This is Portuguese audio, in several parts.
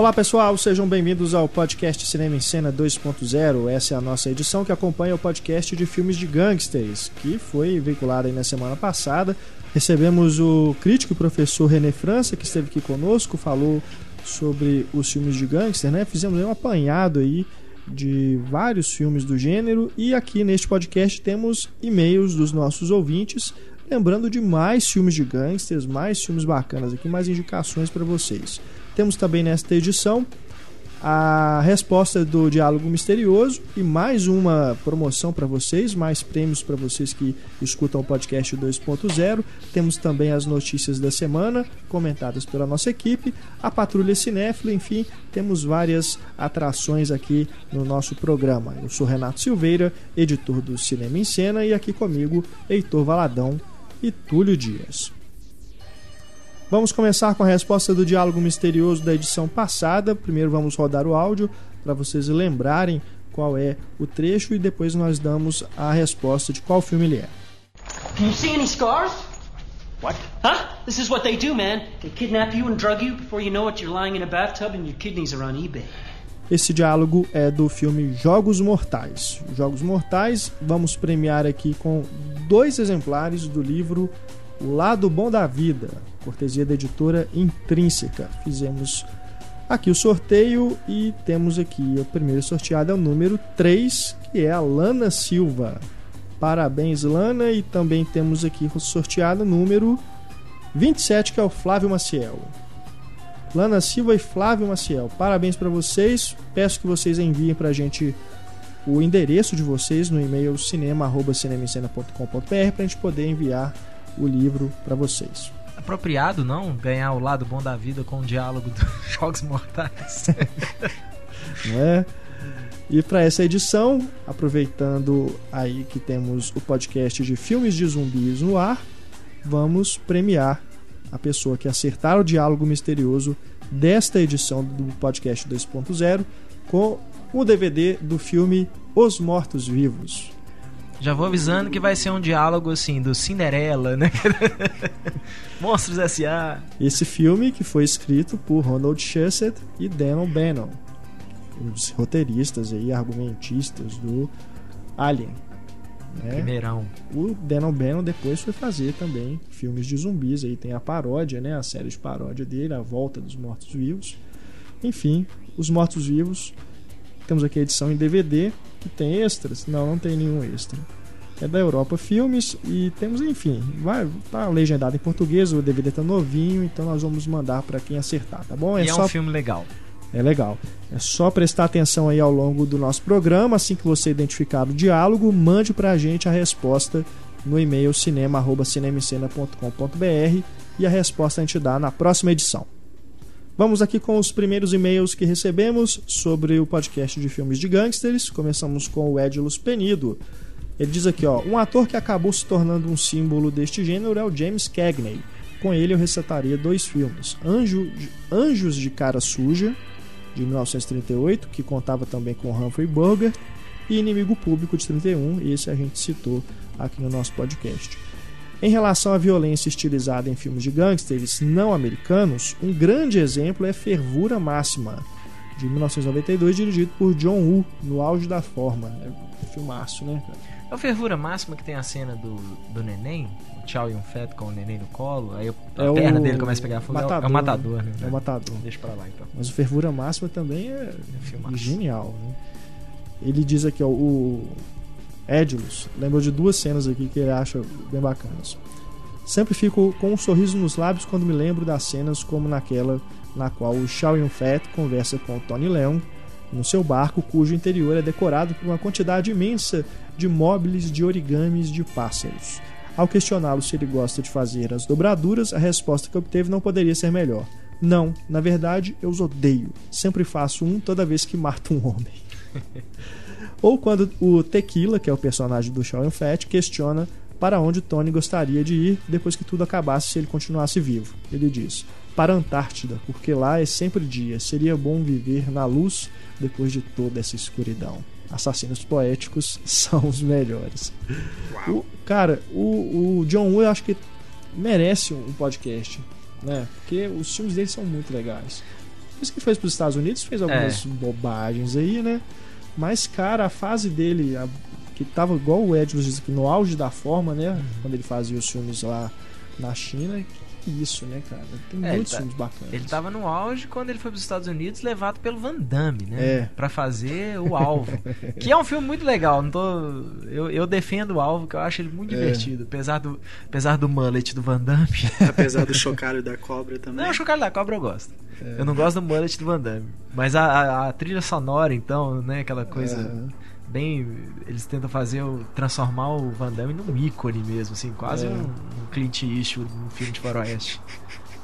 Olá pessoal, sejam bem-vindos ao podcast Cinema em Cena 2.0. Essa é a nossa edição que acompanha o podcast de filmes de gangsters, que foi veiculado aí na semana passada. Recebemos o crítico professor René França, que esteve aqui conosco, falou sobre os filmes de gangster, né? Fizemos um apanhado aí de vários filmes do gênero e aqui neste podcast temos e-mails dos nossos ouvintes, lembrando de mais filmes de gangsters, mais filmes bacanas aqui, mais indicações para vocês. Temos também nesta edição a resposta do Diálogo Misterioso e mais uma promoção para vocês, mais prêmios para vocês que escutam o podcast 2.0. Temos também as notícias da semana, comentadas pela nossa equipe, a Patrulha Cinéfila, enfim, temos várias atrações aqui no nosso programa. Eu sou Renato Silveira, editor do Cinema em Cena, e aqui comigo Heitor Valadão e Túlio Dias. Vamos começar com a resposta do diálogo misterioso da edição passada. Primeiro vamos rodar o áudio para vocês lembrarem qual é o trecho e depois nós damos a resposta de qual filme ele é. Can you see any scars? What? Huh? This is what they do, man. They kidnap you and drug you. Before you know it, you're lying in a bathtub and your kidneys are on eBay. Esse diálogo é do filme Jogos Mortais. Jogos Mortais, vamos premiar aqui com dois exemplares do livro O Lado Bom da Vida, cortesia da editora Intrínseca. Fizemos aqui o sorteio e temos aqui o primeiro sorteado é o número 3, que é a Lana Silva. Parabéns, Lana, e também temos aqui o sorteado número 27, que é o Flávio Maciel. Lana Silva e Flávio Maciel, parabéns para vocês. Peço que vocês enviem para a gente o endereço de vocês no e-mail cinema@cinemicena.com.br para a gente poder enviar o livro para vocês apropriado, não? Ganhar o lado bom da vida com o diálogo dos Jogos Mortais. não é? E para essa edição, aproveitando aí que temos o podcast de filmes de zumbis no ar, vamos premiar a pessoa que acertar o diálogo misterioso desta edição do podcast 2.0 com o DVD do filme Os Mortos Vivos. Já vou avisando que vai ser um diálogo assim do Cinderela, né? Monstros S.A. Esse filme que foi escrito por Ronald Shusett e Dan O'Bannon, os roteiristas e argumentistas do Alien. Né? Primeirão. O Dan O'Bannon depois foi fazer também filmes de zumbis. Aí tem a paródia, né? A série de paródia dele, A Volta dos Mortos-Vivos. Enfim, Os Mortos-Vivos. Temos aqui a edição em DVD que tem extras? Não, não tem nenhum extra. É da Europa Filmes e temos, enfim, vai tá legendado em português, o DVD tá novinho, então nós vamos mandar para quem acertar, tá bom? É, e é só... um filme legal. É legal. É só prestar atenção aí ao longo do nosso programa. Assim que você identificar o diálogo, mande pra gente a resposta no e-mail cinema@cinemicena.com.br e a resposta a gente dá na próxima edição. Vamos aqui com os primeiros e-mails que recebemos sobre o podcast de filmes de gangsters. Começamos com o Edilus Penido. Ele diz aqui, ó, um ator que acabou se tornando um símbolo deste gênero é o James Cagney. Com ele eu recetaria dois filmes: Anjo, Anjos de Cara Suja, de 1938, que contava também com Humphrey Bogart, e Inimigo Público de 31, esse a gente citou aqui no nosso podcast. Em relação à violência estilizada em filmes de gangsters não americanos, um grande exemplo é Fervura Máxima, de 1992, dirigido por John Woo, no auge da forma. É um filmaço, né, É o Fervura Máxima que tem a cena do, do neném, o Chow Yun Fat com o neném no colo, aí a é perna dele começa a pegar fogo. Matador, é o matador, né? É o matador. Deixa pra lá então. Mas o Fervura Máxima também é, é genial, né? Ele diz aqui, ó, o Edilus lembrou de duas cenas aqui que ele acha bem bacanas. Sempre fico com um sorriso nos lábios quando me lembro das cenas como naquela na qual o Chow Yun-fat conversa com o Tony Leung no seu barco, cujo interior é decorado por uma quantidade imensa de móveis de origamis de pássaros. Ao questioná-lo se ele gosta de fazer as dobraduras, a resposta que obteve não poderia ser melhor. Não, na verdade, eu os odeio. Sempre faço um toda vez que mato um homem. Ou quando o Tequila, que é o personagem do Shaw Fat, questiona para onde Tony gostaria de ir depois que tudo acabasse se ele continuasse vivo. Ele diz: Para a Antártida, porque lá é sempre dia. Seria bom viver na luz depois de toda essa escuridão. Assassinos poéticos são os melhores. O, cara, o, o John Woo eu acho que merece um podcast, né? Porque os filmes dele são muito legais. depois que foi para os Estados Unidos, fez algumas é. bobagens aí, né? Mas, cara, a fase dele, a, que tava igual o Ed diz aqui, no auge da forma, né? Uhum. Quando ele fazia os filmes lá na China, isso, né, cara? Tem é, muitos tá, filmes bacanas. Ele tava no auge quando ele foi para os Estados Unidos, levado pelo Van Damme, né? É. Pra fazer o Alvo. que é um filme muito legal. Não tô, eu, eu defendo o Alvo, que eu acho ele muito é. divertido. Apesar do, apesar do mullet do Van Damme. apesar do chocalho da cobra também. Não, o chocalho da cobra eu gosto. É. Eu não gosto do mullet do Van Damme. Mas a, a, a trilha sonora, então, né? Aquela coisa é bem. Eles tentam fazer o. transformar o Van Damme num ícone mesmo, assim, quase é. um, um Clint Eastwood num filme de faroeste.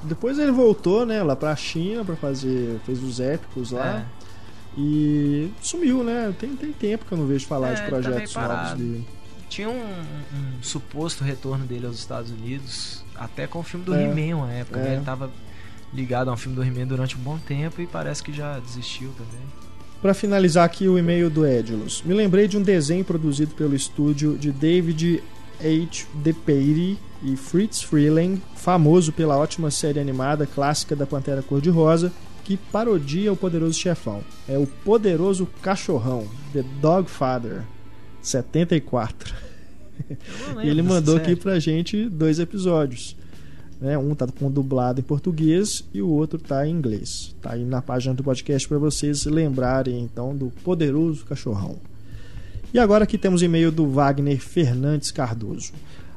Depois ele voltou, né, lá pra China para fazer. fez os épicos lá. É. E sumiu, né? Tem, tem tempo que eu não vejo falar é, de tá projetos tá novos dele. Tinha um, um, suposto retorno dele aos Estados Unidos, até com o filme do é. He-Man, uma época. Né? É. Ele tava ligado a um filme do He-Man durante um bom tempo e parece que já desistiu também. Para finalizar aqui o e-mail do Edilus, me lembrei de um desenho produzido pelo estúdio de David H. DePatie e Fritz Freeling, famoso pela ótima série animada clássica da Pantera Cor-de-Rosa, que parodia o Poderoso Chefão. É o Poderoso Cachorrão, The Dog Father, 74. e ele mandou aqui pra gente dois episódios. Né? Um tá com dublado em português e o outro tá em inglês. Tá aí na página do podcast para vocês lembrarem então do poderoso cachorrão. E agora aqui temos e-mail do Wagner Fernandes Cardoso.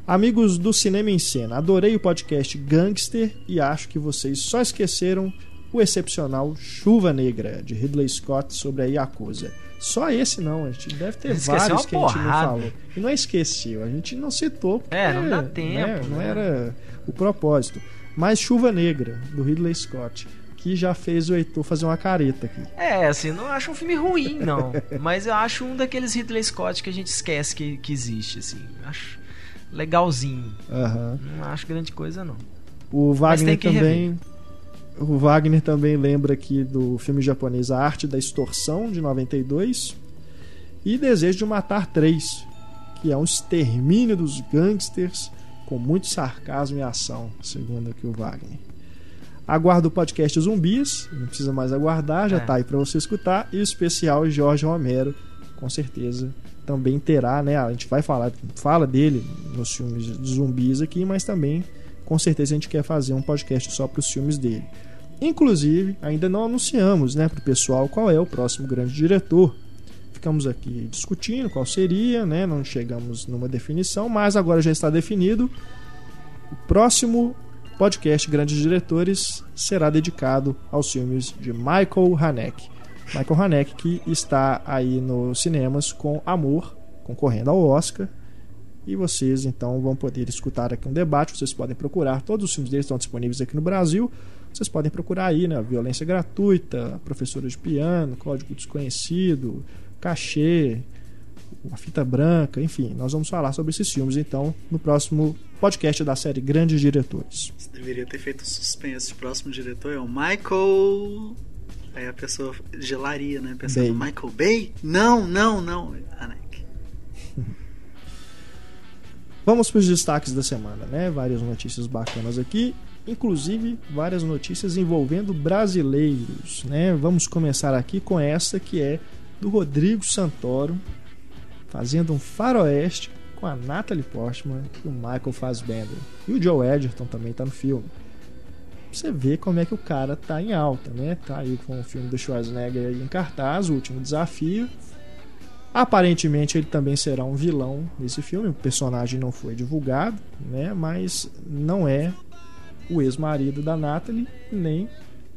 Amigos do Cinema em Cena, adorei o podcast Gangster e acho que vocês só esqueceram o excepcional Chuva Negra de Ridley Scott sobre a Yakuza. Só esse não, a gente deve ter vários que a gente não falou. E não esqueceu, a gente não citou. Porque, é, não dá né, tempo. Né, não era o propósito. Mas Chuva Negra, do Ridley Scott, que já fez o Heitor fazer uma careta aqui. É, assim, não acho um filme ruim, não. mas eu acho um daqueles Ridley Scott que a gente esquece que, que existe, assim. Acho legalzinho. Uhum. Não acho grande coisa, não. O Wagner também. O Wagner também lembra aqui do filme japonês A Arte da Extorsão, de 92. E Desejo de Matar 3, que é um extermínio dos gangsters com muito sarcasmo e ação, segundo aqui o Wagner. Aguardo o podcast Zumbis, não precisa mais aguardar, já está é. aí para você escutar. E o especial Jorge Romero, com certeza também terá, né? A gente vai falar, fala dele nos filmes de zumbis aqui, mas também com certeza a gente quer fazer um podcast só para os filmes dele. Inclusive, ainda não anunciamos, né, para o pessoal qual é o próximo grande diretor ficamos aqui discutindo qual seria, né? Não chegamos numa definição, mas agora já está definido. O próximo podcast Grandes Diretores será dedicado aos filmes de Michael Haneke. Michael Haneke que está aí nos cinemas com Amor, concorrendo ao Oscar. E vocês então vão poder escutar aqui um debate. Vocês podem procurar, todos os filmes dele estão disponíveis aqui no Brasil. Vocês podem procurar aí, né? Violência Gratuita, Professora de Piano, Código Desconhecido, cachê, uma fita branca, enfim, nós vamos falar sobre esses filmes então no próximo podcast da série Grandes Diretores. Você deveria ter feito suspense. O próximo diretor é o Michael. Aí a pessoa gelaria, né? Pensando, Bay. Michael Bay? Não, não, não. Anek. Vamos para os destaques da semana, né? Várias notícias bacanas aqui, inclusive várias notícias envolvendo brasileiros, né? Vamos começar aqui com essa que é do Rodrigo Santoro, fazendo um faroeste com a Natalie Portman e o Michael Fassbender. E o Joe Edgerton também está no filme. Você vê como é que o cara tá em alta, né? Tá aí com o filme do Schwarzenegger em cartaz, o último desafio. Aparentemente ele também será um vilão nesse filme. O personagem não foi divulgado, né? Mas não é o ex-marido da Natalie, nem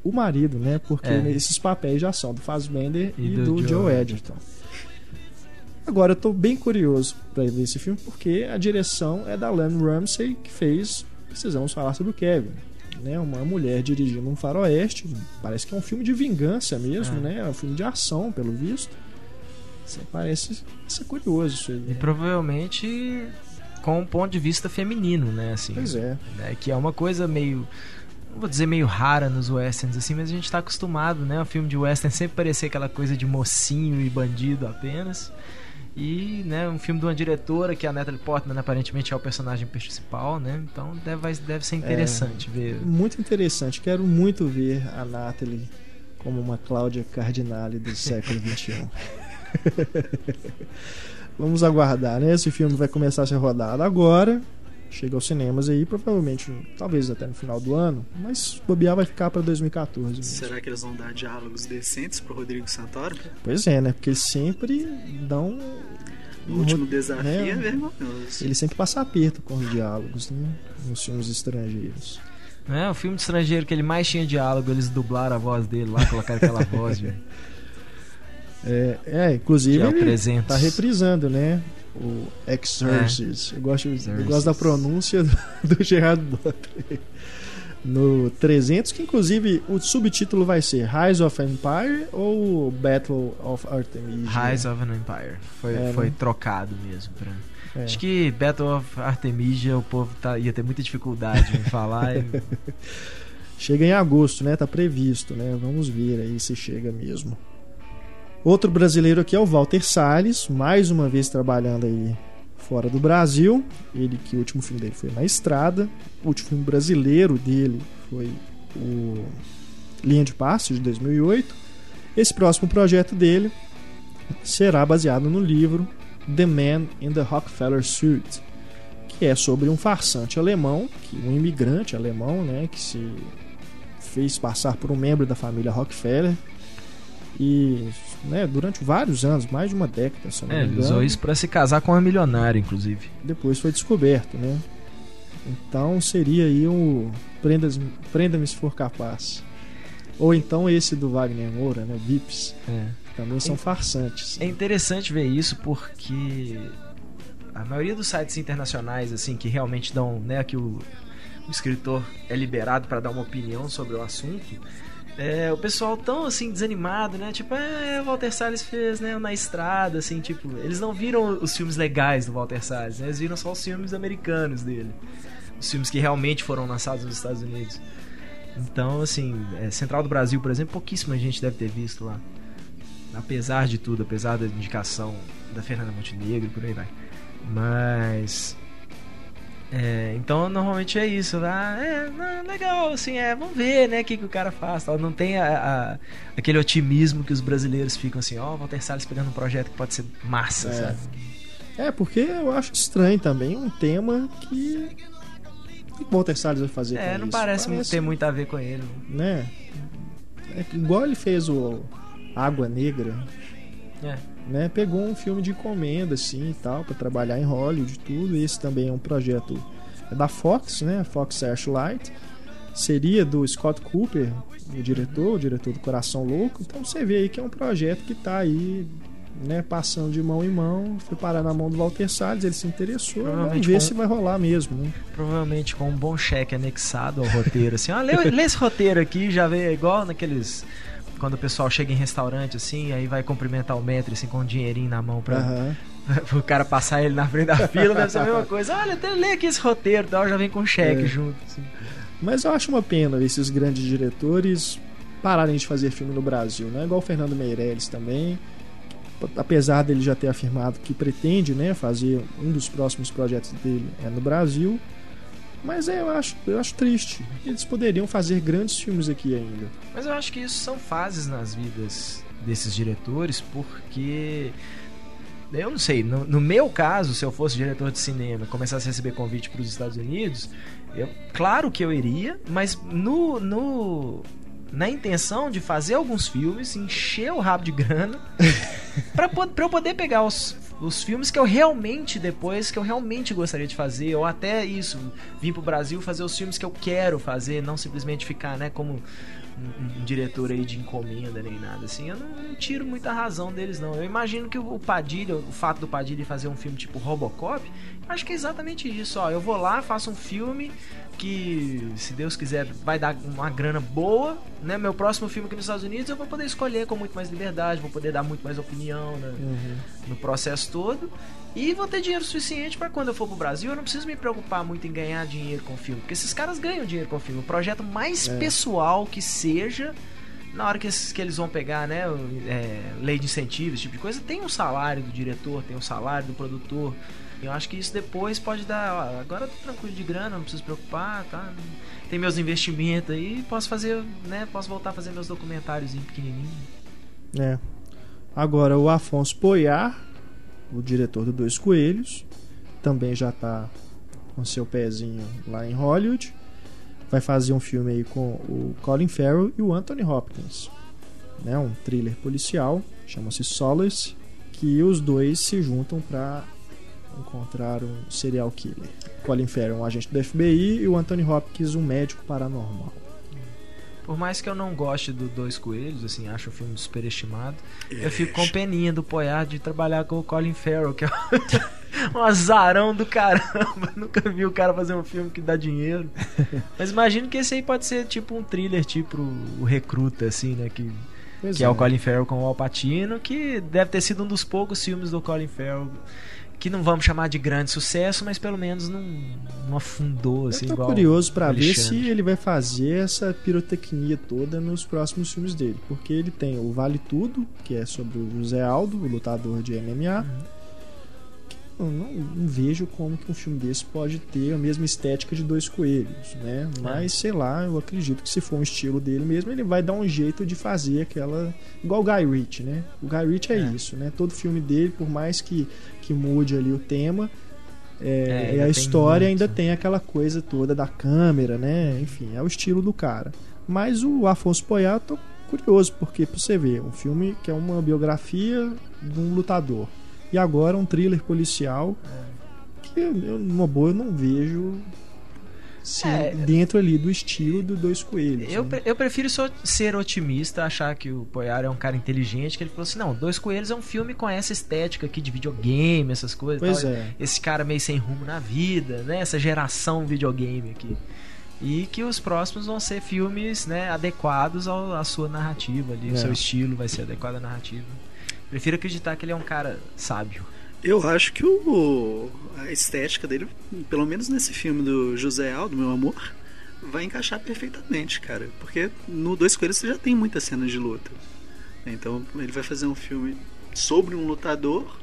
o marido, né? Porque é. esses papéis já são do Fassbender e, e do, do, Joe Edgerton. Agora eu tô bem curioso para ver esse filme porque a direção é da Len Ramsey que fez Precisamos falar sobre o Kevin. Né, uma mulher dirigindo um faroeste, parece que é um filme de vingança mesmo, é. né? É um filme de ação, pelo visto. Isso parece ser curioso isso aí. E né? provavelmente com um ponto de vista feminino, né? Assim, pois é. Né, que é uma coisa meio vou dizer meio rara nos westerns assim, mas a gente está acostumado, né? O filme de western sempre parecer aquela coisa de mocinho e bandido apenas. E, né, um filme de uma diretora que a Natalie Portman aparentemente é o personagem principal, né? Então deve, deve ser interessante é, ver. Muito interessante. Quero muito ver a Natalie como uma Cláudia Cardinale do século XXI. Vamos aguardar, né? Esse filme vai começar a ser rodado agora. Chega aos cinemas aí, provavelmente, talvez até no final do ano, mas bobear vai ficar para 2014. Mesmo. Será que eles vão dar diálogos decentes pro Rodrigo Santoro? Pois é, né? Porque eles sempre dão. O último desafio é, é vergonhoso. Ele sempre passa aperto com os diálogos, né? Nos filmes estrangeiros. É, o filme de estrangeiro que ele mais tinha diálogo, eles dublaram a voz dele lá, colocaram aquela voz, velho. É, é, inclusive Que é o ele 300. tá reprisando, né? O Exorcist. Eu, gosto, eu gosto da pronúncia do, do Gerard Butler. No 300, que inclusive o subtítulo vai ser Rise of Empire ou Battle of Artemisia? Rise of an Empire. Foi, É, foi né? trocado mesmo. Pra... É. Acho que Battle of Artemisia o povo tá- ia ter muita dificuldade em falar. e- Chega em agosto, né? Tá previsto, né? Vamos ver aí se chega mesmo. Outro brasileiro aqui é o Walter Salles, mais uma vez trabalhando aí fora do Brasil. Ele que o último filme dele foi Na Estrada. O último filme brasileiro dele foi o Linha de Passe de 2008. Esse próximo projeto dele será baseado no livro The Man in the Rockefeller Suit, que é sobre um farsante alemão, que um imigrante alemão, né, que se fez passar por um membro da família Rockefeller e né, durante vários anos, mais de uma década, se não É, me usou isso pra se casar com uma milionária, inclusive. depois foi descoberto, né? Então seria aí o Prenda- Prenda-me se for capaz. Ou então esse do Wagner Moura, né? Vips, É. também são farsantes. É interessante ver isso porque a maioria dos sites internacionais assim que realmente dão, né, que o, o escritor é liberado para dar uma opinião sobre o assunto, é, o pessoal tão assim desanimado, né? Tipo, é, o Walter Salles fez, né, na estrada, assim, tipo, eles não viram os filmes legais do Walter Salles, né? Eles viram só os filmes americanos dele. Os filmes que realmente foram lançados nos Estados Unidos. Então, assim, é, Central do Brasil, por exemplo, pouquíssima gente deve ter visto lá apesar de tudo, apesar da indicação da Fernanda Montenegro e por aí vai. Mas. É, então normalmente é isso, ah, é, não, legal, assim, é, vamos ver, né, o que, que o cara faz, tal. não tem a- a- aquele otimismo que os brasileiros ficam assim, ó, Walter Salles pegando um projeto que pode ser massa, É. sabe? É, porque eu acho estranho também um tema que. O que o Walter Salles vai fazer É, com não isso? parece, ter muito a ver com ele. Né? É igual ele fez o Água Negra, É. né? Pegou um filme de encomenda assim e tal para trabalhar em Hollywood e tudo. Esse também é um projeto é da Fox, né? Fox Searchlight. Seria do Scott Cooper, o diretor, o diretor do Coração Louco. Então você vê aí que é um projeto que tá aí, né, passando de mão em mão, foi parar na mão do Walter Salles, ele se interessou, vamos ver com- se vai rolar mesmo, né? Provavelmente com um bom cheque anexado ao roteiro, assim, ó, lê, lê esse roteiro aqui, já vê igual naqueles. Quando o pessoal chega em restaurante, assim, aí vai cumprimentar o metro, assim, com um dinheirinho na mão pra, Aham. pro cara passar ele na frente da fila, deve ser a mesma coisa. Olha, até lê aqui esse roteiro tal, já vem com cheque É. junto. assim. Mas eu acho uma pena esses grandes diretores pararem de fazer filme no Brasil, né? Igual o Fernando Meirelles também. Apesar dele já ter afirmado que pretende, né, fazer um dos próximos projetos dele é no Brasil. Mas é, eu acho, eu acho triste. Eles poderiam fazer grandes filmes aqui ainda. Mas eu acho que isso são fases nas vidas desses diretores, porque. Eu não sei, no, no meu caso, se eu fosse diretor de cinema começasse a receber convite para os Estados Unidos, eu, claro que eu iria, mas no, no, na intenção de fazer alguns filmes, encher o rabo de grana, para eu poder pegar os, os filmes que eu realmente, depois, que eu realmente gostaria de fazer, ou até isso, vir pro Brasil fazer os filmes que eu quero fazer, não simplesmente ficar, né, como um, um diretor aí de encomenda nem nada assim. Eu não, não tiro muita razão deles, não. Eu imagino que o Padilha, o fato do Padilha fazer um filme tipo Robocop, acho que é exatamente isso. Ó, eu vou lá, faço um filme que, se Deus quiser, vai dar uma grana boa, né? Meu próximo filme aqui nos Estados Unidos eu vou poder escolher com muito mais liberdade, vou poder dar muito mais opinião né, no processo todo. E vou ter dinheiro suficiente para quando eu for pro Brasil, eu não preciso me preocupar muito em ganhar dinheiro com o filme, porque esses caras ganham dinheiro com o filme. O projeto mais É. pessoal que seja, na hora que, esses- que eles vão pegar, né, é, lei de incentivos, esse tipo de coisa, tem um salário do diretor, tem um salário do produtor. Eu acho que isso depois pode dar. Ó, agora tô tranquilo de grana, não preciso preocupar, tá? Tem meus investimentos aí, posso fazer, né? Posso voltar a fazer meus documentários pequenininho. É. Agora o Afonso Poiar, o diretor do Dois Coelhos, também já tá com seu pezinho lá em Hollywood. Vai fazer um filme aí com o Colin Farrell e o Anthony Hopkins. Né, um thriller policial, chama-se Solace, que os dois se juntam para encontrar um serial killer. Colin Farrell, um agente do FBI, e o Anthony Hopkins, um médico paranormal. Por mais que eu não goste do Dois Coelhos, assim, acho o filme superestimado, eu fico com peninha do Poyard de trabalhar com o Colin Farrell, que é um azarão do caramba. Nunca vi o cara fazer um filme que dá dinheiro. Mas imagino que esse aí pode ser tipo um thriller, tipo o Recruta, assim, né? Que, que é. é o Colin Farrell com o Al Pacino, que deve ter sido um dos poucos filmes do Colin Farrell que não vamos chamar de grande sucesso, mas pelo menos não, não afundou assim. Eu tô curioso para ver se ele vai fazer essa pirotecnia toda nos próximos filmes dele, porque ele tem o Vale Tudo, que é sobre o José Aldo, o lutador de MMA. Uhum não, não, vejo como que um filme desse pode ter a mesma estética de Dois Coelhos, né? Mas, é. sei lá, eu acredito que se for um estilo dele mesmo, ele vai dar um jeito de fazer aquela... Igual o Guy Ritchie, né? O Guy Ritchie é, é. isso, né? Todo filme dele, por mais que, que mude ali o tema, é, é a história ainda tem aquela coisa toda da câmera, né? Enfim, é o estilo do cara. Mas o Afonso Poyar, tô curioso, porque pra você ver, um filme que é uma biografia de um lutador e agora um thriller policial que eu, numa boa eu não vejo é, dentro ali do estilo do Dois Coelhos. Eu, né? eu prefiro ser otimista, achar que o Poyar é um cara inteligente, que ele falou assim, não, Dois Coelhos é um filme com essa estética aqui de videogame, essas coisas. Pois tal. é. Esse cara meio sem rumo na vida, né? Essa geração videogame aqui. E que os próximos vão ser filmes né, adequados ao, à sua narrativa ali, é. o seu estilo vai ser adequado à narrativa. Prefiro acreditar que ele é um cara sábio. Eu acho que o, a estética dele, pelo menos nesse filme do José Aldo, Meu Amor, vai encaixar perfeitamente, cara. Porque no Dois Coelhos você já tem muitas cenas de luta. Então ele vai fazer um filme sobre um lutador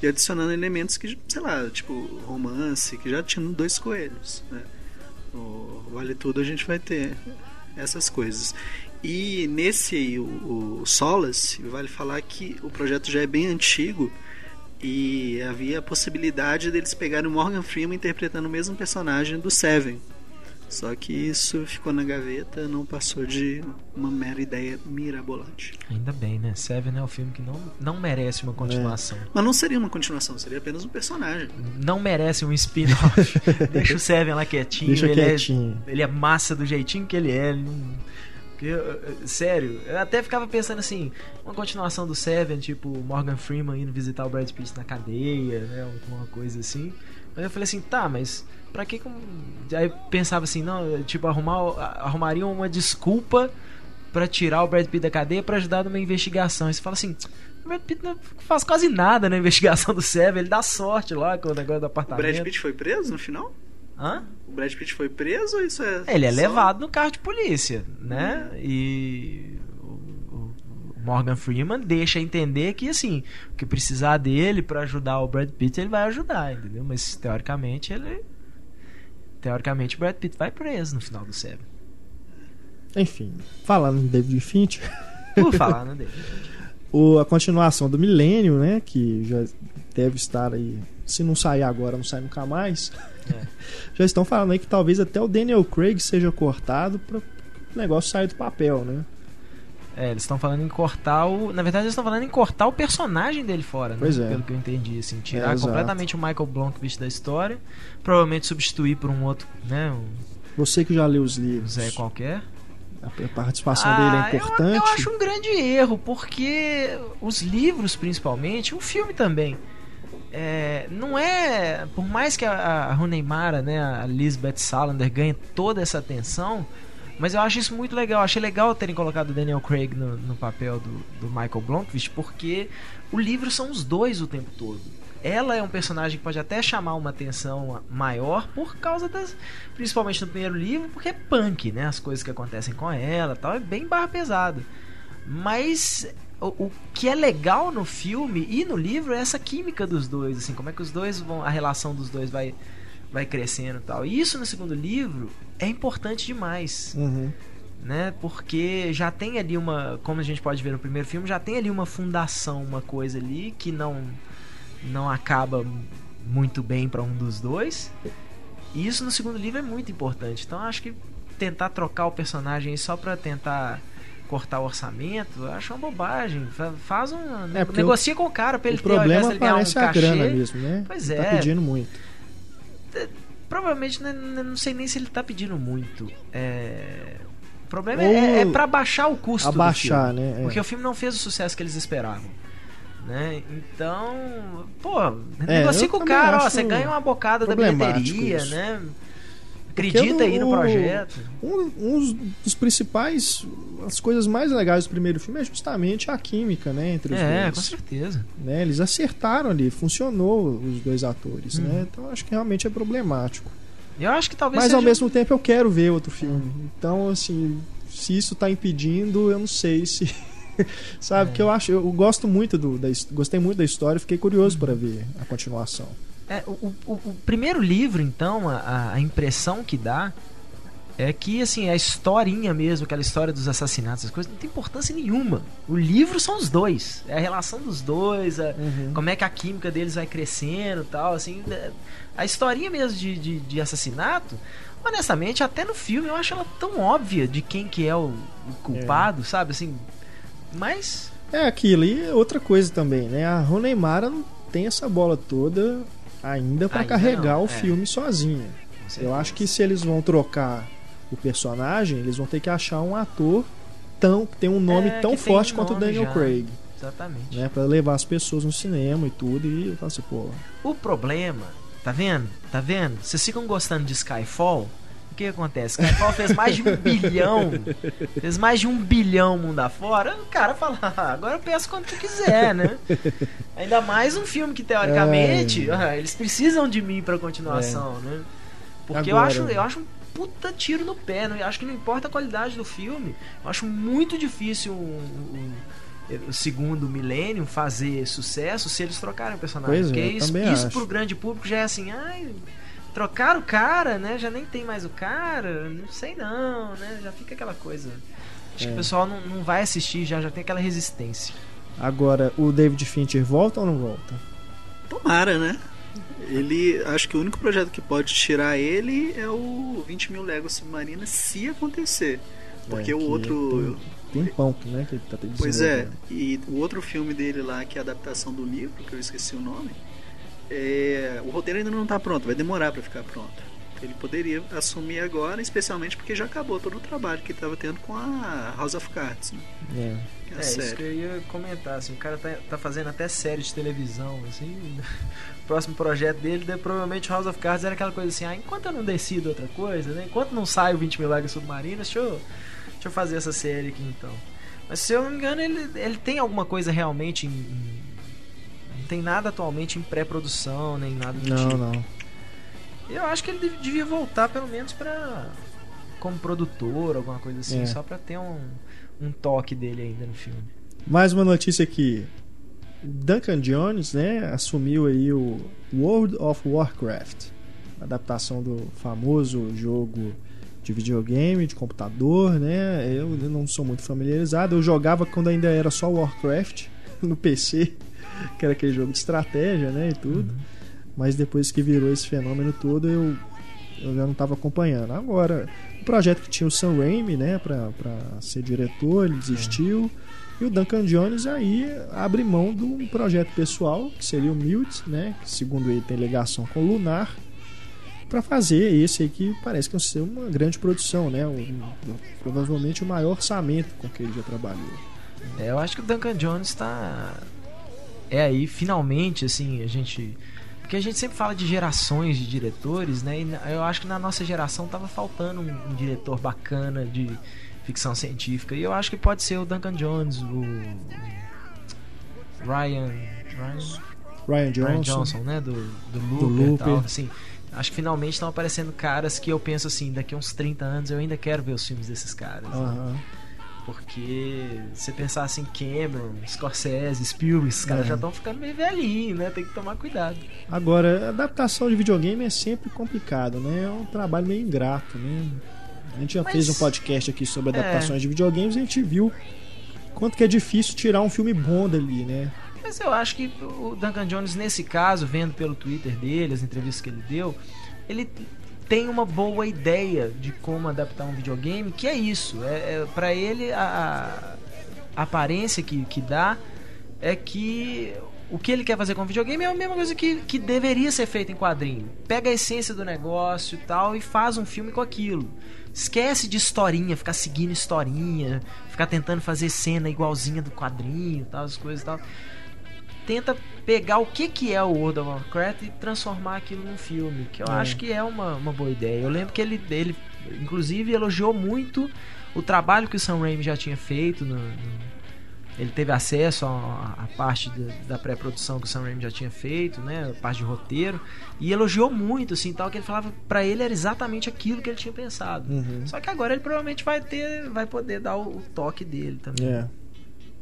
e adicionando elementos que, sei lá, tipo romance, que já tinha no Dois Coelhos. Né? No Vale Tudo a gente vai ter essas coisas. E nesse, o, o Solace, vale falar que o projeto já é bem antigo e havia a possibilidade deles pegarem o Morgan Freeman interpretando o mesmo personagem do Seven. Só que isso ficou na gaveta, não passou de uma mera ideia mirabolante. Ainda bem, né? Seven é um filme que não, não merece uma continuação. É. Mas não seria uma continuação, seria apenas um personagem. Não merece um spin-off. Deixa o Seven lá quietinho. Deixa ele é quietinho. É, ele é massa do jeitinho que ele é. Ele não sério, eu até ficava pensando assim, uma continuação do Seven, tipo Morgan Freeman indo visitar o Brad Pitt na cadeia, né? Alguma coisa assim. Mas eu falei assim, tá, mas pra que. Aí eu pensava assim, não, tipo, arrumar, arrumariam uma desculpa para tirar o Brad Pitt da cadeia para ajudar numa investigação. Aí você fala assim. O Brad Pitt não faz quase nada na investigação do Seven, ele dá sorte lá com o negócio do apartamento. O Brad Pitt foi preso no final? Hã? O Brad Pitt foi preso ou isso é. Ele é só... levado no carro de polícia, né? Hum. E. O Morgan Freeman deixa entender que, assim, o que precisar dele para ajudar o Brad Pitt, ele vai ajudar, entendeu? Mas, teoricamente, ele. Teoricamente, o Brad Pitt vai preso no final do Seven. Enfim, falando em David Fincher. Por falar no David Fincher. o, a continuação do Milênio, né? Que já deve estar aí. Se não sair agora, não sai nunca mais. É. Já estão falando aí que talvez até o Daniel Craig seja cortado para o negócio sair do papel, né? É, eles estão falando em cortar o. Na verdade, eles estão falando em cortar o personagem dele fora, né? Pois é. Pelo que eu entendi, assim, tirar é, completamente o Michael Blomkvist da história, provavelmente substituir por um outro, né? Um... Você que já leu os livros. Zé qualquer. A participação ah, dele é importante. Eu, eu acho um grande erro, porque os livros, principalmente, o filme também é, não é. Por mais que a, a Runeimara, né, a Lisbeth Salander, ganhe toda essa atenção, mas eu acho isso muito legal. Achei legal terem colocado o Daniel Craig no, no papel do, do Michael Blomkvist, porque o livro são os dois o tempo todo. Ela é um personagem que pode até chamar uma atenção maior por causa das. Principalmente no primeiro livro, porque é punk, né? As coisas que acontecem com ela tal, é bem barra pesada. Mas o, o que é legal no filme e no livro é essa química dos dois, assim, como é que os dois vão, a relação dos dois vai vai crescendo e tal. E isso no segundo livro é importante demais. Uhum. Né? Porque já tem ali uma, como a gente pode ver no primeiro filme, já tem ali uma fundação, uma coisa ali que não não acaba muito bem para um dos dois. E isso no segundo livro é muito importante. Então acho que tentar trocar o personagem só para tentar cortar o orçamento, acho uma bobagem. Faz um. É, negocia com o cara pra ele O ter ao problema ele ganhar um parece a cachê. grana mesmo, né? Pois Ele Tá é. pedindo muito. Provavelmente, né, né, não sei nem se ele tá pedindo muito. É... O problema Ou é, é para baixar o custo do Abaixar, filme. né? É. Porque o filme não fez o sucesso que eles esperavam. Né? Então, pô, É, negocia com o cara, ó, você ganha uma bocada da bilheteria, isso. né? Acredita aí no projeto. Um, um dos principais, as coisas mais legais do primeiro filme é justamente a química, né, entre os É, com dois. certeza. Né? Eles acertaram ali, funcionou os dois atores, Uhum. né? Então acho que realmente é problemático. Eu acho que talvez Mas seja ao mesmo tempo eu quero ver outro filme. Então, assim, se isso tá impedindo, eu não sei se. Sabe, É. que eu acho, eu gosto muito do, da, gostei muito da história, fiquei curioso para ver a continuação. É, o, o- o primeiro livro, então, a, a impressão que dá é que, assim, a historinha mesmo, aquela história dos assassinatos, as coisas, não tem importância nenhuma. O livro são os dois. É a relação dos dois, a- como é que a química deles vai crescendo e tal, assim. é- A historinha mesmo de, de, de assassinato, honestamente, até no filme eu acho ela tão óbvia de quem que é o, o culpado, sabe, assim. Mas... É aquilo, e outra coisa também, né? A Roneimara não tem essa bola toda ainda para carregar não, o é. filme sozinha. Eu acho que se eles vão trocar o personagem, eles vão ter que achar um ator tão que tem um nome É, tão forte um quanto o nome Daniel já. Craig, Exatamente. né, para levar as pessoas no cinema e tudo e eu assim, pô, O problema, tá vendo? Tá vendo? Vocês ficam gostando de Skyfall? O que acontece? Skyfall fez mais de um bilhão. Fez mais de um bilhão mundo afora. O cara fala, "Ah, agora eu peço quanto tu quiser, né? Ainda mais um filme que, teoricamente, É. ah, eles precisam de mim pra continuação, né? Porque eu Agora- acho, eu acho um puta tiro no pé. Não, eu acho que não importa a qualidade do filme. Eu acho muito difícil um- um- o segundo Millennium fazer sucesso se eles trocarem o personagem. Pois é, Porque eu isso, isso acho. pro grande público já é assim, ai, trocaram o cara, né? Já nem tem mais o cara, não sei não, né? Já fica aquela coisa. Acho que É. o pessoal não, não vai assistir, já, já tem aquela resistência. agora o David Fincher volta ou não volta? Tomara, né? Ele. Acho que o único projeto que pode tirar ele é o 20 mil Legos Submarina se acontecer. Porque É, o que outro. Tem pão, né, que ele tá Pois é, e o outro filme dele lá, que é a adaptação do livro, que eu esqueci o nome, é, o roteiro ainda não tá pronto, vai demorar para ficar pronto. Ele poderia assumir agora, especialmente porque já acabou todo o trabalho que ele estava tendo com a House of Cards, né? É. Que é a É, isso que eu ia comentar, assim, o cara tá, tá fazendo até série de televisão, assim. O próximo projeto dele, deve- provavelmente House of Cards era aquela coisa assim, ah, enquanto eu não decido outra coisa, né? Enquanto não sai o 20 mil Lágrimas Submarinas, deixa eu, deixa eu fazer essa série aqui então. Mas se eu não me engano, ele, ele tem alguma coisa realmente em. Tem nada atualmente em pré-produção, nem nada do Não, tipo. não. Eu acho que ele dev- devia voltar pelo menos pra. como produtor, alguma coisa assim, É. só pra ter um, um toque dele ainda no filme. Mais uma notícia aqui. Duncan Jones, né, assumiu aí o World of Warcraft, adaptação do famoso jogo de videogame, de computador, né? Eu não sou muito familiarizado. Eu jogava quando ainda era só Warcraft no PC, que era aquele jogo de estratégia, né, e tudo. Mas depois que virou esse fenômeno todo, eu eu já não estava acompanhando. Agora, o projeto que tinha o Sam Raimi, né, pra, pra ser diretor, ele desistiu. E o Duncan Jones aí abre mão de um projeto pessoal, que seria o Mute, né, que segundo ele tem ligação com o Lunar, para fazer esse aí que parece que vai ser uma grande produção, né, um- provavelmente o maior orçamento com que ele já trabalhou. É, eu acho que o Duncan Jones tá. É aí, finalmente, assim, a gente. Porque a gente sempre fala de gerações de diretores, né? E eu acho que na nossa geração tava faltando um, um diretor bacana de ficção científica. E eu acho que pode ser o Duncan Jones, o. Ryan. Ryan, Ryan Johnson, Ryan Johnson, né? Do, do Looper, Do e Looper. tal. Assim, acho que finalmente estão aparecendo caras que eu penso assim, daqui a uns 30 anos eu ainda quero ver os filmes desses caras. né? Porque você pensar assim, Cameron, Scorsese, Spielberg, esses caras É. já estão ficando meio velhinhos, né? Tem que tomar cuidado. Agora, adaptação de videogame é sempre complicado, né? É um trabalho meio ingrato, né? A gente já Mas- fez um podcast aqui sobre É. adaptações de videogames e a gente viu quanto que é difícil tirar um filme bom dali, né? Mas eu acho que o Duncan Jones, nesse caso, vendo pelo Twitter dele, as entrevistas que ele deu, ele tem uma boa ideia de como adaptar um videogame, que é isso. É, é para ele, a, a aparência que, que dá é que o que ele quer fazer com o videogame é a mesma coisa que, que deveria ser feito em quadrinho. Pega a essência do negócio e tal e faz um filme com aquilo. Esquece de historinha, ficar seguindo historinha, ficar tentando fazer cena igualzinha do quadrinho, tal, as coisas e tal. Tenta pegar o que, que é o World of Warcraft e transformar aquilo num filme, que eu É. acho que é uma, uma boa ideia. Eu lembro que ele, ele, inclusive, elogiou muito o trabalho que o Sam Raimi já tinha feito. No, no- ele teve acesso à, parte da, da pré-produção que o Sam Raimi já tinha feito, né, a parte de roteiro, e elogiou muito, assim, tal, que ele falava pra ele era exatamente aquilo que ele tinha pensado. Uhum. Só que agora ele provavelmente vai ter, vai poder dar o, o toque dele também. É.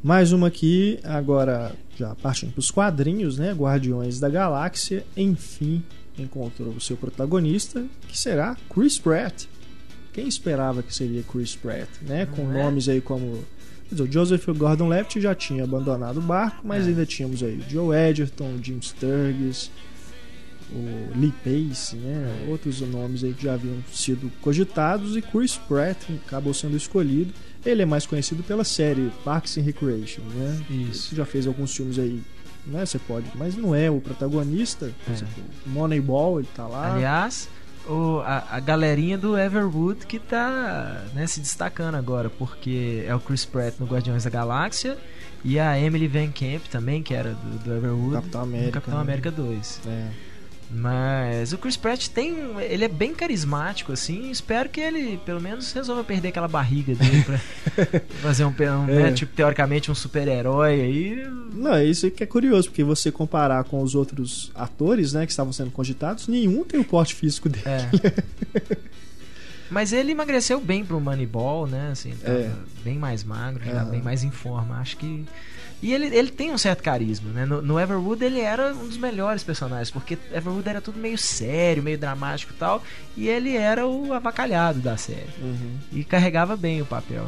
Mais uma aqui, agora já partindo para os quadrinhos, né? Guardiões da Galáxia, enfim, encontrou o seu protagonista, que será Chris Pratt. Quem esperava que seria Chris Pratt, né? Com é? nomes aí como. Quer dizer, o Joseph Gordon-Levitt já tinha abandonado o barco, mas É. ainda tínhamos aí o Joe Edgerton, o Jim Sturgis, o Lee Pace, né? Outros nomes aí que já haviam sido cogitados e Chris Pratt acabou sendo escolhido. Ele é mais conhecido pela série Parks and Recreation, né? Isso. Já fez alguns filmes aí, né? Você pode, mas não é o protagonista. Por É. exemplo, Moneyball, ele tá lá. Aliás, o, a, a galerinha do Everwood que tá né, se destacando agora, porque é o Chris Pratt no Guardiões da Galáxia e a Emily Van Camp também, que era do, do Everwood, Capitão América. Capitão né? América 2. É. Mas o Chris Pratt tem. Ele é bem carismático, assim. Espero que ele, pelo menos, resolva perder aquela barriga dele pra fazer um, um É. né, tipo, teoricamente, um super-herói aí. Não, é isso que é curioso, porque você comparar com os outros atores, né, que estavam sendo cogitados, nenhum tem o porte físico dele. É. Mas ele emagreceu bem pro Moneyball, né? Assim, tava É. bem mais magro, já Aham. bem mais em forma. Acho que. E ele, ele tem um certo carisma, né? No, no Everwood ele era um dos melhores personagens, porque Everwood era tudo meio sério, meio dramático e tal. E ele era o avacalhado da série. Uhum. E carregava bem o papel.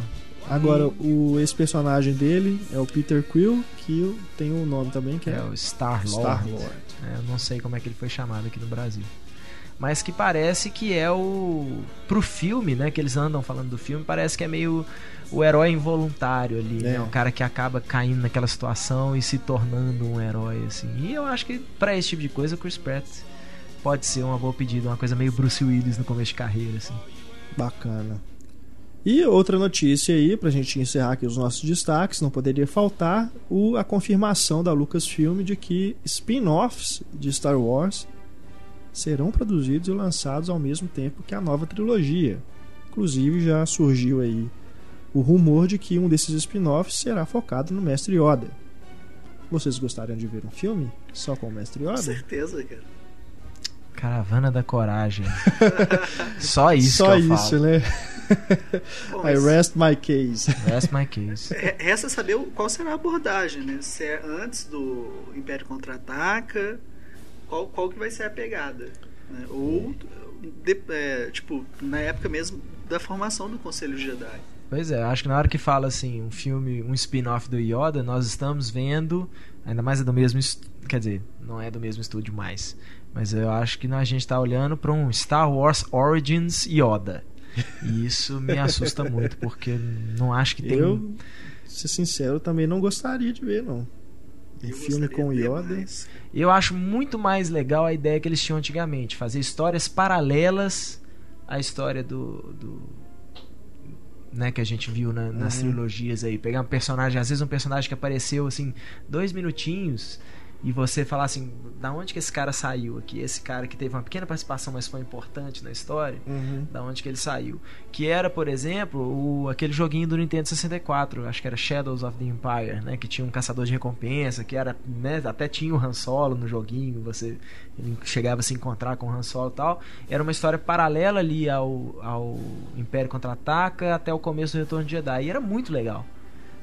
Agora, o, esse personagem dele é o Peter Quill, que tem um nome também que é, É o Star Lord. Star-Lord. É, eu não sei como é que ele foi chamado aqui no Brasil. Mas que parece que é o. Pro filme, né? Que eles andam falando do filme, parece que é meio o herói involuntário ali, É. né? O cara que acaba caindo naquela situação e se tornando um herói, assim. E eu acho que pra esse tipo de coisa, o Chris Pratt pode ser uma boa pedida, uma coisa meio Bruce Willis no começo de carreira, assim. Bacana. E outra notícia aí, pra gente encerrar aqui os nossos destaques, não poderia faltar o, a confirmação da Lucasfilm de que spin-offs de Star Wars serão produzidos e lançados ao mesmo tempo que a nova trilogia. Inclusive já surgiu aí o rumor de que um desses spin-offs será focado no Mestre Yoda. Vocês gostariam de ver um filme só com o Mestre Com Yoda? certeza, cara. Caravana da Coragem. Só isso só que eu isso, falo. né? Bom, I rest my case. That's my case. re- Resta saber qual será a abordagem, né? Se é antes do Império Contra-Ataca, qual, qual que vai ser a pegada. né? Ou, de- é, tipo, na época mesmo da formação do Conselho Jedi. Pois é, acho que na hora que fala assim, um filme, um spin-off do Yoda, nós estamos vendo, ainda mais é do mesmo, quer dizer, não é do mesmo estúdio mais, mas eu acho que a gente tá olhando para um Star Wars Origins Yoda. E isso me assusta muito, porque não acho que tem Eu, ser sincero, também não gostaria de ver, não. Um Eu filme com Yoda. Eu acho muito mais legal a ideia que eles tinham antigamente, fazer histórias paralelas à história do, do né, que a gente viu na- nas Uhum. trilogias aí, pegar um personagem, às vezes um personagem que apareceu assim dois minutinhos e você falar assim, da onde que esse cara saiu aqui? Esse cara que teve uma pequena participação, mas foi importante na história, Uhum. da onde que ele saiu? Que era, por exemplo, o, aquele joguinho do Nintendo 64, acho que era Shadows of the Empire, né? Que tinha um caçador de recompensa, que era, né? Até tinha o Han Solo no joguinho, você ele chegava a se encontrar com o Han Solo e tal. Era uma história paralela ali ao, ao Império Contra-Ataca até o começo do Retorno de Jedi. E era muito legal.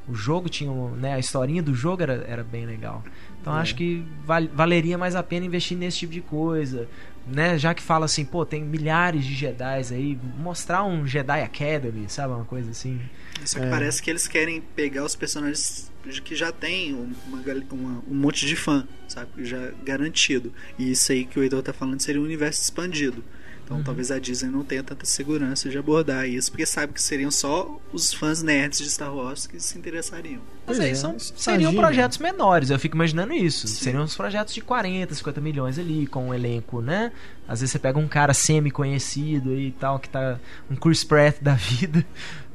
O jogo tinha, um- né? A historinha do jogo era, era bem legal. Então É. acho que val- valeria mais a pena investir nesse tipo de coisa, né? Já que fala assim, pô, tem milhares de Jedi aí, mostrar um Jedi Academy, sabe, uma coisa assim. Só que É. parece que eles querem pegar os personagens de que já tem um- uma uma- um monte de fã, sabe? Já garantido. E isso aí que o Heitor tá falando seria um universo expandido. Então Uhum. talvez a Disney não tenha tanta segurança de abordar isso, porque sabe que seriam só os fãs nerds de Star Wars que se interessariam. Mas aí é, são, seriam projetos menores, eu fico imaginando isso. Sim. Seriam uns projetos de 40, 50 milhões ali, com um elenco, né? Às vezes você pega um cara semi-conhecido aí e tal, que tá um Chris Pratt da vida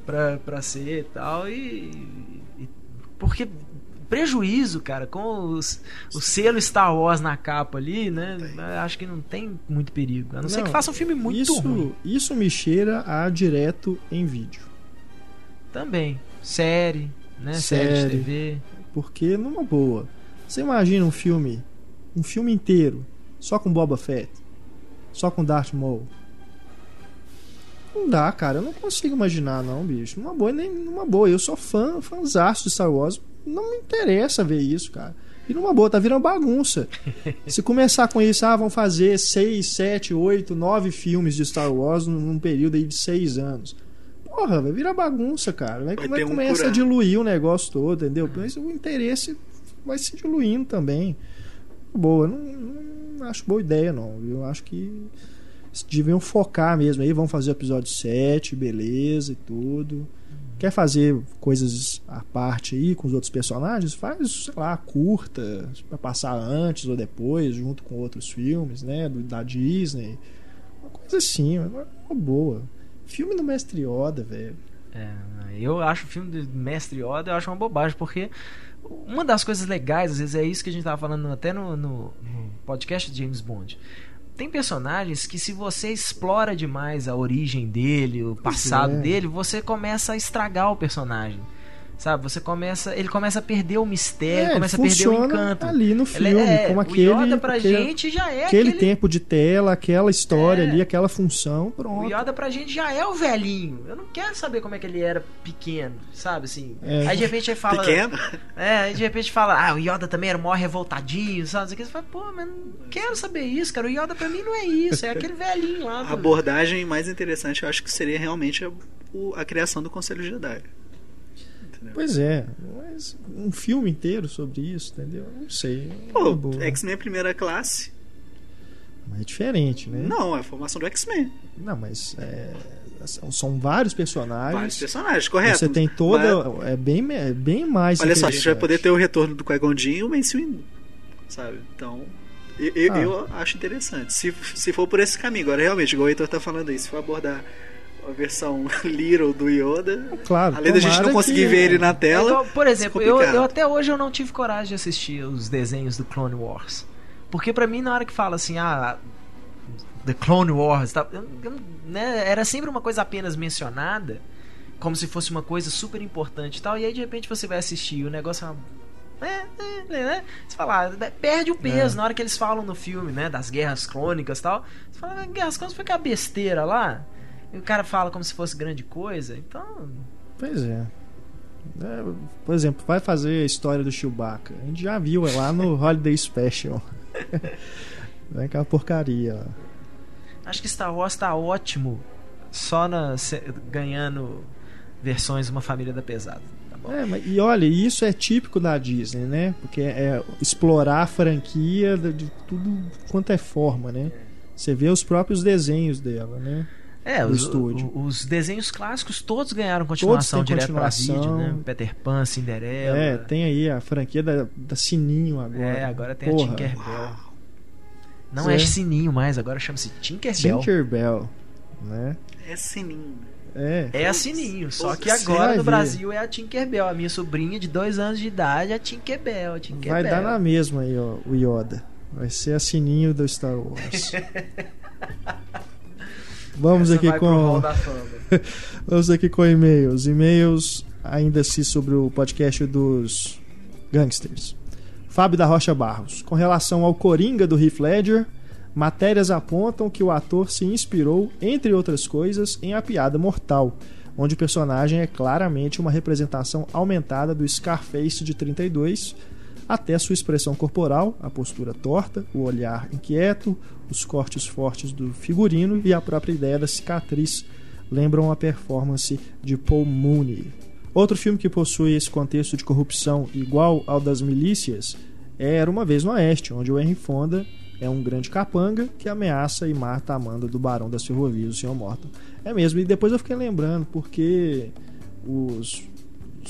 pra, pra ser e tal, e, e- Porque prejuízo, cara, com os, o selo Star Wars na capa ali, né? Acho que não tem muito perigo. A não, ser Não, que faça um filme muito isso, ruim. Isso me cheira a direto em vídeo. Também. Série, né? Série, Série. de TV. Porque, numa boa, você imagina um filme, um filme inteiro, só com Boba Fett, só com Darth Maul. Não dá, cara, eu não consigo imaginar, não, bicho. Numa boa, nem numa boa. Eu sou fã, fãzaço de Star Wars. Não me interessa ver isso, cara. E numa boa, tá virando bagunça. Se começar com isso, ah, vão fazer seis, sete, oito, nove filmes de Star Wars num, num período aí de seis anos. Porra, vai virar bagunça, cara. Vai, Vai um começa por a diluir o negócio todo, entendeu? Mas o interesse vai se diluindo também. Boa, não, não acho boa ideia, não. Eu acho que deviam focar mesmo aí, vão fazer o episódio 7, beleza e tudo. Quer fazer coisas à parte aí com os outros personagens? Faz, sei lá, curta, pra passar antes ou depois, junto com outros filmes, né? Da Disney. Uma coisa assim, uma boa. Filme do Mestre Yoda, velho. É, eu acho o filme do Mestre Yoda, eu acho uma bobagem, porque uma das coisas legais, às vezes, é isso que a gente tava falando até no, no, no podcast de James Bond. Tem personagens que se você explora demais a origem dele, o passado é. dele, você começa a estragar o personagem. Sabe? Você começa, ele começa a perder o mistério, É, começa a perder o funciona encanto. ali no Ele filme, é, como o aquele, Yoda pra aquele, gente já é aquele aquele tempo de tela, aquela história É. ali, aquela função, O pronto. Yoda pra gente já é o velhinho. Eu não quero saber como é que ele era pequeno, sabe assim? É. Aí de repente ele fala. Pequeno? É, aí de repente fala, ah, o Yoda também era mó revoltadinho, sabe? O que. Você fala, pô, mas não quero saber isso, cara. O Yoda pra mim não é isso, é aquele velhinho lá. A abordagem mais interessante eu acho que seria realmente a, o- a criação do Conselho Jedi. Entendeu? Pois é, mas um filme inteiro sobre isso, entendeu? Não sei. é Pô, boa. X-Men é primeira classe? Mas é diferente, né? Não, é a formação do X-Men. Não, mas é, são, vários personagens. Vários personagens, correto. Você tem toda. Mas, É bem, é bem mais. olha só, a gente vai poder ter o retorno do Qui-Gon e o Mace Windu. Sabe? Então, eu, eu, Ah. eu acho interessante. Se, se for por esse caminho, agora realmente, igual o Heitor tá falando aí, se for abordar a versão Little do Yoda, Claro, além da gente não conseguir que- ver ele na tela. igual, por exemplo, eu, eu até hoje eu não tive coragem de assistir os desenhos do Clone Wars. Porque pra mim, na hora que fala assim, ah, The Clone Wars, tá, né, era sempre uma coisa apenas mencionada, como se fosse uma coisa super importante e tal, e aí de repente você vai assistir e o negócio é uma. É, é, né? Você fala, ah, perde o peso É. na hora que eles falam no filme, né? Das guerras crônicas e tal. Você fala, ah, guerras crônicas foi aquela besteira lá. E o cara fala como se fosse grande coisa. Então, Pois é. É, Por exemplo, vai fazer a história do Chewbacca. A gente já viu é lá no Holiday Special. Vai aquela porcaria. lá. Acho que Star Wars tá ótimo só na, se- ganhando versões Uma Família da Pesada. Tá? É, mas- e olha, isso é típico da Disney, né? Porque é explorar a franquia de, de tudo quanto é forma, né? Você vê os próprios desenhos dela, né? É, os, estúdio. os desenhos clássicos todos ganharam continuação têm direto continuação. pra vídeo, né? Peter Pan, Cinderela. É, tem aí a franquia da, da Sininho agora. É, agora tem Porra. a Tinkerbell. Não É. é Sininho mais, agora chama-se Tinkerbell. Tinkerbell. né? É sininho. É. É a Sininho, só que agora no Brasil é a Tinkerbell. A minha sobrinha de dois anos de idade é a Tinkerbell. a Tinkerbell. Vai dar na mesma aí, ó, o Yoda. Vai ser a sininho do Star Wars. Vamos Essa aqui com. Vamos aqui com e-mails. E-mails ainda assim sobre o podcast dos gangsters. Fábio da Rocha Barros. Com relação ao Coringa do Heath Ledger, matérias apontam que o ator se inspirou, entre outras coisas, em A Piada Mortal, onde o personagem é claramente uma representação aumentada do Scarface de 32, até sua expressão corporal, a postura torta, o olhar inquieto, os cortes fortes do figurino e a própria ideia da cicatriz lembram a performance de Paul Mooney. Outro filme que possui esse contexto de corrupção igual ao das milícias é Era Uma Vez no Oeste, onde o Henry Fonda é um grande capanga que ameaça e mata a Amanda do Barão das Ferrovias, o Sr. Morton. É mesmo, e depois eu fiquei lembrando, porque os,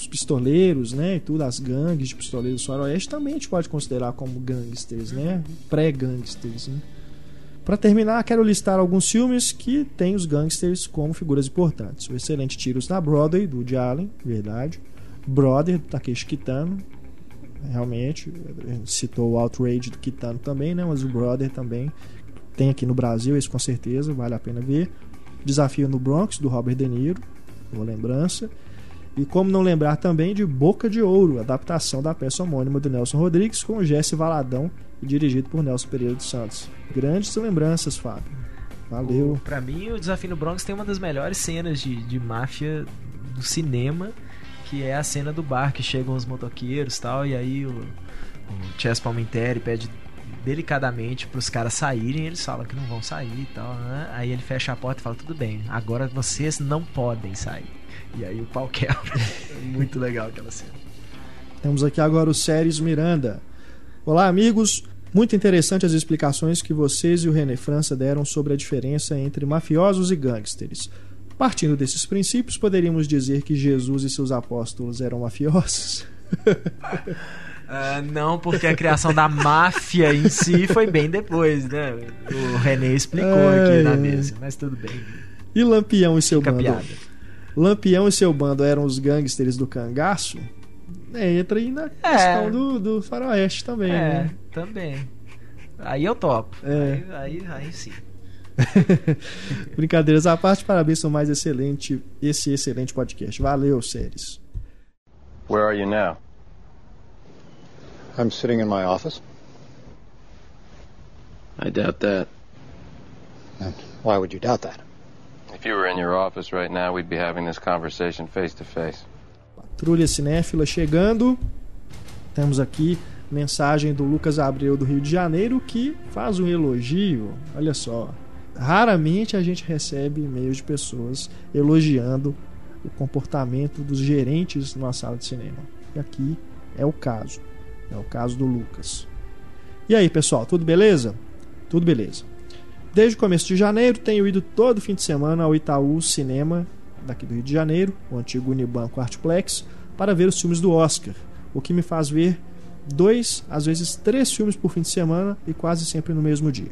os pistoleiros, né, e tudo, as gangues de pistoleiros do Suroeste também a gente pode considerar como gangsters, né, pré-gangsters, né. Para terminar, quero listar alguns filmes que têm os gangsters como figuras importantes. O excelente Tiros na Broadway, do Woody Allen, verdade. Brother, do Takeshi Kitano, realmente. Citou o Outrage do Kitano também, né? Mas o Brother também tem aqui no Brasil, esse com certeza, vale a pena ver. Desafio no Bronx, do Robert De Niro, boa lembrança. E como não lembrar também de Boca de Ouro, adaptação da peça homônima do Nelson Rodrigues com Jesse Valadão e dirigido por Nelson Pereira dos Santos. Grandes lembranças, Fábio. Valeu. Pra mim, o Desafio no Bronx tem uma das melhores cenas de, de máfia do cinema, que é a cena do bar que chegam os motoqueiros tal, e aí o, o Chess Palminteri pede delicadamente pros caras saírem, eles falam que não vão sair e tal, né? Aí ele fecha a porta e fala, tudo bem, agora vocês não podem sair. E aí o pau quebra. É Muito legal aquela cena. Temos aqui agora o Séries Miranda. Olá, amigos. Muito interessante as explicações que vocês e o René França deram sobre a diferença entre mafiosos e gangsters. Partindo desses princípios, poderíamos dizer que Jesus e seus apóstolos eram mafiosos? Ah, não, porque a criação da máfia em si foi bem depois, né? O René explicou Ai, aqui na mesa, mas tudo bem. E Lampião e seu Fica bando? piada. Lampião e seu bando eram os gangsters do cangaço? É, entra aí na questão do, do faroeste também, É, né? também. Aí eu topo. É. Aí, aí, aí sim. Brincadeiras à parte, parabéns por mais excelente, esse excelente podcast. Valeu, séries. Where are you now? I'm sitting in my office. I doubt that. And why would you doubt that? If you were in your office right now, we'd be having this conversation face to face. Patrulha Cinéfila chegando. Temos aqui mensagem do Lucas Abreu do Rio de Janeiro que faz um elogio. Olha só, raramente a gente recebe e-mails de pessoas elogiando o comportamento dos gerentes numa sala de cinema. E aqui é o caso. É o caso do Lucas. E aí, pessoal, tudo beleza? Tudo beleza. Desde o começo de janeiro, tenho ido todo fim de semana ao Itaú Cinema, daqui do Rio de Janeiro, o antigo Unibanco Artplex, para ver os filmes do Oscar, o que me faz ver dois, às vezes três filmes por fim de semana e quase sempre no mesmo dia.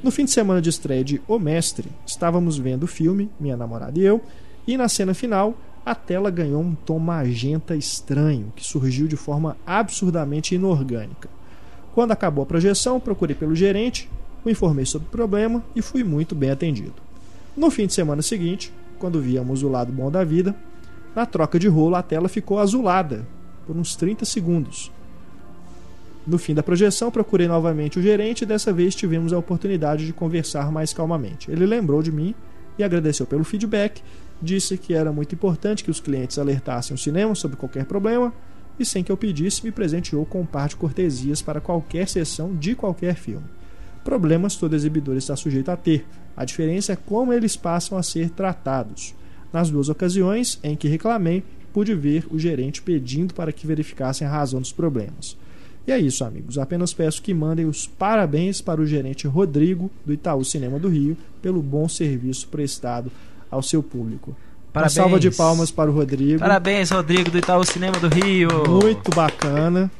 No fim de semana de estreia de O Mestre, estávamos vendo o filme, minha namorada e eu, e na cena final, a tela ganhou um tom magenta estranho, que surgiu de forma absurdamente inorgânica. Quando acabou a projeção, procurei pelo gerente, o informei sobre o problema e fui muito bem atendido. No fim de semana seguinte, quando víamos o lado bom da vida, na troca de rolo a tela ficou azulada por uns 30 segundos. No fim da projeção, procurei novamente o gerente e dessa vez tivemos a oportunidade de conversar mais calmamente. Ele lembrou de mim e agradeceu pelo feedback, disse que era muito importante que os clientes alertassem o cinema sobre qualquer problema e, sem que eu pedisse, me presenteou com um par de cortesias para qualquer sessão de qualquer filme. Problemas todo exibidor está sujeito a ter. A diferença é como eles passam a ser tratados. Nas duas ocasiões em que reclamei, pude ver o gerente pedindo para que verificassem a razão dos problemas. E é isso, amigos. Apenas peço que mandem os parabéns para o gerente Rodrigo, do Itaú Cinema do Rio, pelo bom serviço prestado ao seu público. Parabéns. Uma salva de palmas para o Rodrigo. Parabéns, Rodrigo do Itaú Cinema do Rio. Muito bacana.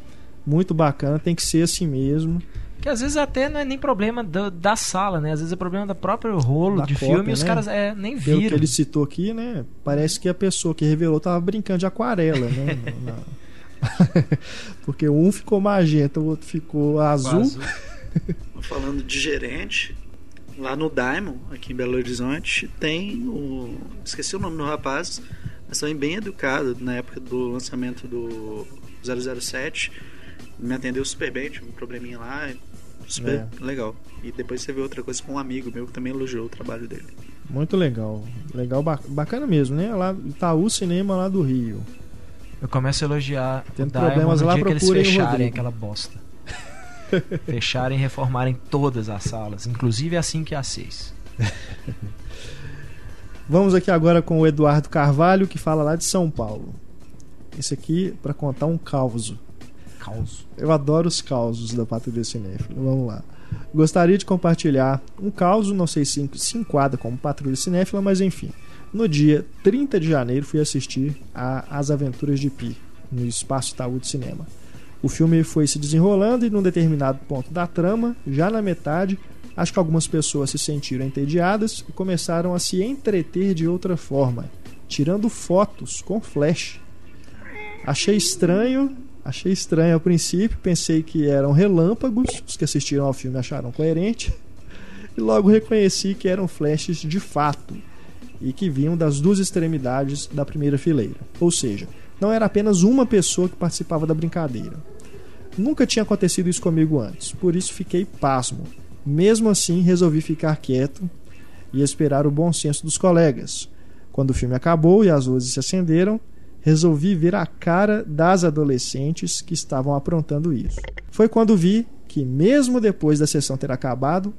Muito bacana. Tem que ser assim mesmo. Que às vezes até não é nem problema da, da sala, né? Às vezes é problema do próprio rolo Da de cópia, filme e os né? caras é, nem Pelo que viram. ele citou aqui, né? Parece que a pessoa que revelou tava brincando de aquarela, né? Na- Porque um ficou magenta, o outro ficou azul. Falando de gerente, lá no Diamond, aqui em Belo Horizonte, tem o. Esqueci o nome do rapaz, mas também bem educado na época do lançamento do 007. Me atendeu super bem, tinha um probleminha lá, super legal. E depois você vê outra coisa com um amigo meu que também elogiou o trabalho dele. Muito legal. Legal, ba- bacana mesmo, né? Lá Itaú Cinema lá do Rio. Eu começo a elogiar Tendo o Diamond problemas lá, dia que eles fecharem aquela bosta. fecharem e reformarem todas as salas, inclusive a 5 e a 6. Vamos aqui agora com o Eduardo Carvalho, que fala lá de São Paulo. Esse aqui para contar um caos. Caos. Eu adoro os causos da Patrulha Cinéfila. Vamos lá. Gostaria de compartilhar um caos, não sei se se enquadra como Patrulha Cinéfila, mas enfim. No dia 30 de janeiro fui assistir a As Aventuras de Pi, no Espaço Itaú de Cinema. O filme foi se desenrolando e num determinado ponto da trama, já na metade, acho que algumas pessoas se sentiram entediadas e começaram a se entreter de outra forma, tirando fotos com flash. Achei estranho, achei estranho ao princípio, pensei que eram relâmpagos, os que assistiram ao filme acharam coerente, e logo reconheci que eram flashes de fato e que vinham das duas extremidades da primeira fileira. Ou seja, não era apenas uma pessoa que participava da brincadeira. Nunca tinha acontecido isso comigo antes, por isso fiquei pasmo. Mesmo assim, resolvi ficar quieto e esperar o bom senso dos colegas. Quando o filme acabou e as luzes se acenderam, resolvi ver a cara das adolescentes que estavam aprontando isso. Foi quando vi que, mesmo depois da sessão ter acabado,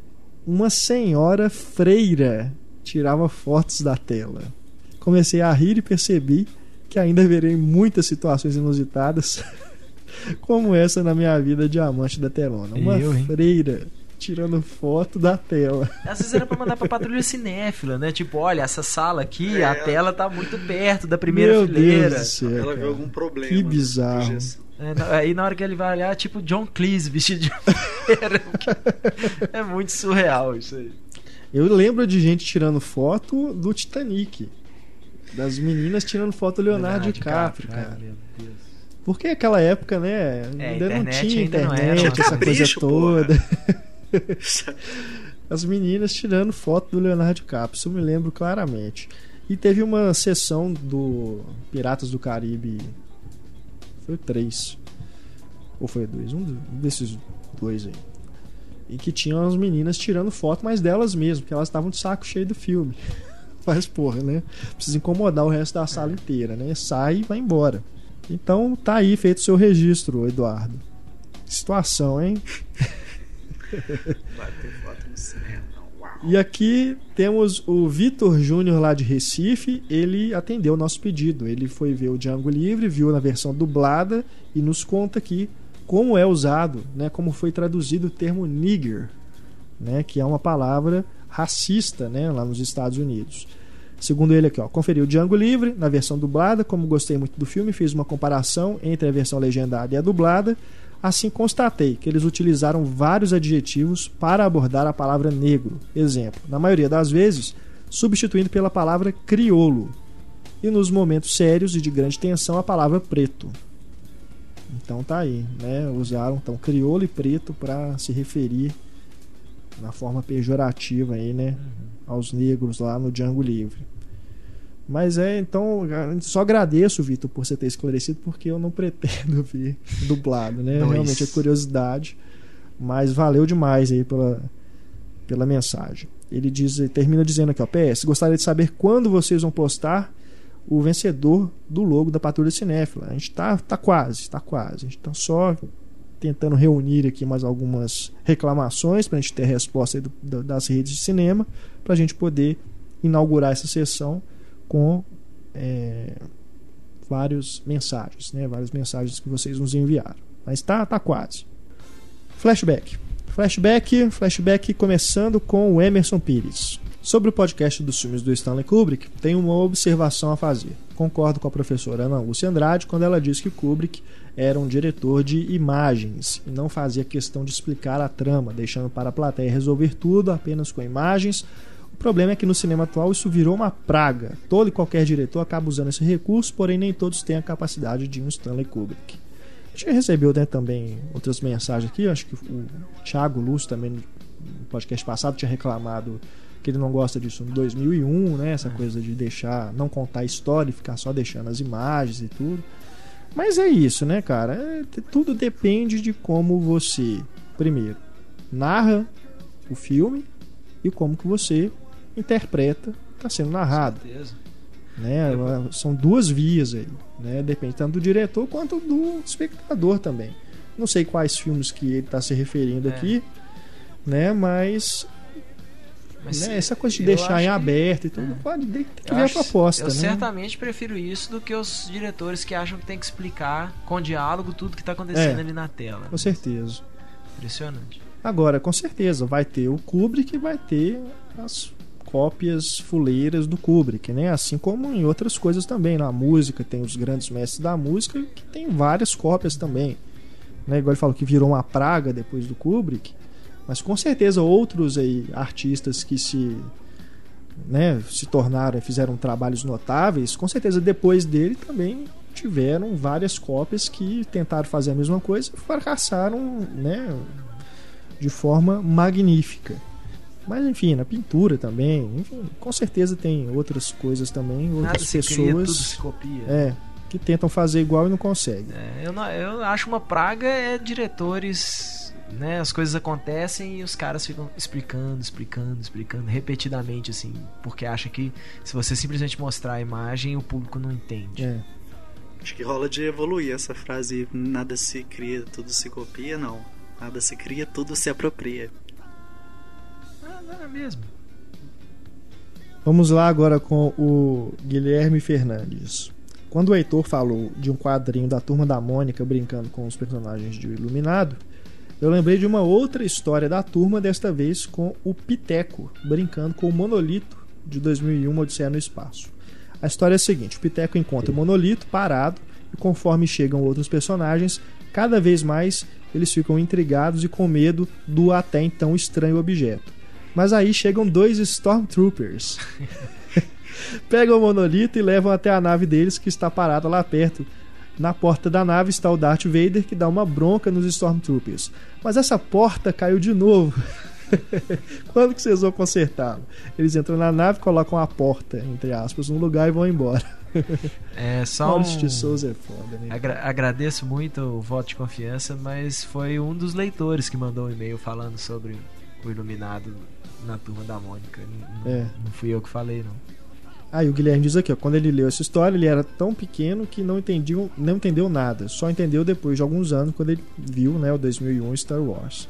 uma senhora freira tirava fotos da tela. Comecei a rir e percebi que ainda verei muitas situações inusitadas como essa na minha vida de amante da telona. Uma Eu, freira tirando foto da tela. Às vezes era pra mandar pra patrulha cinéfila, né? Tipo, olha, essa sala aqui, É. a tela tá muito perto da primeira Meu fileira. Deus do céu. Ela cara. algum problema. Que bizarro. É, na- aí na hora que ele vai olhar, tipo John Cleese vestido de. É muito surreal isso aí. Eu lembro de gente tirando foto do Titanic. Das meninas tirando foto do Leonardo, DiCaprio, Ai, cara. meu Deus. Porque aquela época, né? ainda não internet tinha ainda não era internet, essa coisa Capricho, toda. As meninas tirando foto do Leonardo DiCaprio, isso eu me lembro claramente. E teve uma sessão do Piratas do Caribe. Foi 3. Ou foi 2? Um desses dois aí. E que tinham as meninas tirando foto, mas delas mesmo, porque elas estavam de saco cheio do filme. Mas, porra, né? Precisa incomodar o resto da sala inteira, né? Sai e vai embora. Então tá aí feito o seu registro, Eduardo. Que situação, hein? Vai ter foto no cinema. E aqui temos o Vitor Júnior lá de Recife. Ele atendeu o nosso pedido. Ele foi ver o Django Livre, viu na versão dublada e nos conta aqui como é usado, né, como foi traduzido o termo nigger, né, que é uma palavra racista né, lá nos Estados Unidos. Segundo ele aqui, ó, conferi o Django Livre na versão dublada, como gostei muito do filme, fiz uma comparação entre a versão legendada e a dublada. Assim constatei que eles utilizaram vários adjetivos para abordar a palavra negro. Exemplo, na maioria das vezes, substituindo pela palavra criolo. E nos momentos sérios e de grande tensão, a palavra preto. Então tá aí, né? Usaram então crioulo e preto para se referir na forma pejorativa aí, né, aos negros lá no Django Livre. Mas é, então, só agradeço, Vitor, por você ter esclarecido, porque eu não pretendo ver dublado, né? Dois. Realmente é curiosidade, mas valeu demais aí pela, pela mensagem. Ele diz, termina dizendo aqui, ó, PS, gostaria de saber quando vocês vão postar o vencedor do logo da Patrulha Cinéfila. A gente tá, tá quase, tá quase. A gente tá só tentando reunir aqui mais algumas reclamações para a gente ter a resposta do- da- das redes de cinema, para a gente poder inaugurar essa sessão com é, várias mensagens, né? Várias mensagens que vocês nos enviaram. Mas tá, tá quase. Flashback. Flashback, flashback começando com o Emerson Pires. Sobre o podcast dos filmes do Stanley Kubrick, tenho uma observação a fazer. Concordo com a professora Ana Lúcia Andrade quando ela diz que Kubrick era um diretor de imagens e não fazia questão de explicar a trama, deixando para a plateia resolver tudo apenas com imagens. O problema é que no cinema atual isso virou uma praga. Todo e qualquer diretor acaba usando esse recurso, porém nem todos têm a capacidade de um Stanley Kubrick. A gente recebeu né, também outras mensagens aqui, acho que o Thiago Lúcio também no podcast passado tinha reclamado que ele não gosta disso no 2001, né? Essa coisa de deixar, não contar a história e ficar só deixando as imagens e tudo. Mas é isso, né, cara? É, tudo depende de como você, primeiro, narra o filme e como que você interpreta está sendo narrado. certeza. Né? São duas vias aí, né? Depende tanto do diretor quanto do espectador também. Não sei quais filmes que ele está se referindo É. aqui, né? Mas Mas né, essa coisa de deixar em aberto e tudo, É. pode tem que ver a acho- proposta, Eu né? certamente prefiro isso do que os diretores que acham que tem que explicar com diálogo tudo que tá acontecendo É. ali na tela. Com certeza. Impressionante. Agora, com certeza, vai ter o Kubrick e vai ter as cópias fuleiras do Kubrick, né? Assim como em outras coisas também. Na música tem os grandes mestres da música que tem várias cópias também. Né? Igual ele falou que virou uma praga depois do Kubrick. Mas com certeza outros aí, artistas que se né, se tornaram, fizeram trabalhos notáveis, com certeza depois dele também tiveram várias cópias que tentaram fazer a mesma coisa e fracassaram, né, de forma magnífica. Mas enfim, na pintura também, enfim, com certeza tem outras coisas também, Nada outras se cria, tudo pessoas se copia. é, que tentam fazer igual e não conseguem. É, eu, não- eu acho uma praga é diretores, né? As coisas acontecem e os caras ficam explicando, explicando, explicando repetidamente, assim, porque acha que se você simplesmente mostrar a imagem, o público não entende. É. Acho que rola de evoluir essa frase nada se cria, tudo se copia, não. Nada se cria, tudo se apropria. Não é mesmo. Vamos lá agora com o Guilherme Fernandes. Quando o Heitor falou de um quadrinho da turma da Mônica brincando com os personagens de O Iluminado, eu lembrei de uma outra história da turma, desta vez com o Piteco brincando com o Monolito de 2001 Odisseia no Espaço. A história é a seguinte: o Piteco encontra o Monolito parado e conforme chegam outros personagens, cada vez mais eles ficam intrigados e com medo do até então estranho objeto. Mas aí chegam dois Stormtroopers. Pegam o monolito e levam até a nave deles que está parada lá perto. Na porta da nave está o Darth Vader que dá uma bronca nos Stormtroopers. Mas essa porta caiu de novo. Quando que vocês vão consertá-lo? Eles entram na nave, colocam a porta, entre aspas, no lugar e vão embora. É só um... De Souza é foda, né? Agra- agradeço muito o voto de confiança, mas foi um dos leitores que mandou um e-mail falando sobre o Iluminado na turma da Mônica. N- n- É. Não fui eu que falei, não. Aí o Guilherme diz aqui, ó, quando ele leu essa história, ele era tão pequeno que não entendiu, não entendeu nada. Só entendeu depois de alguns anos quando ele viu, né, o 2001 Star Wars.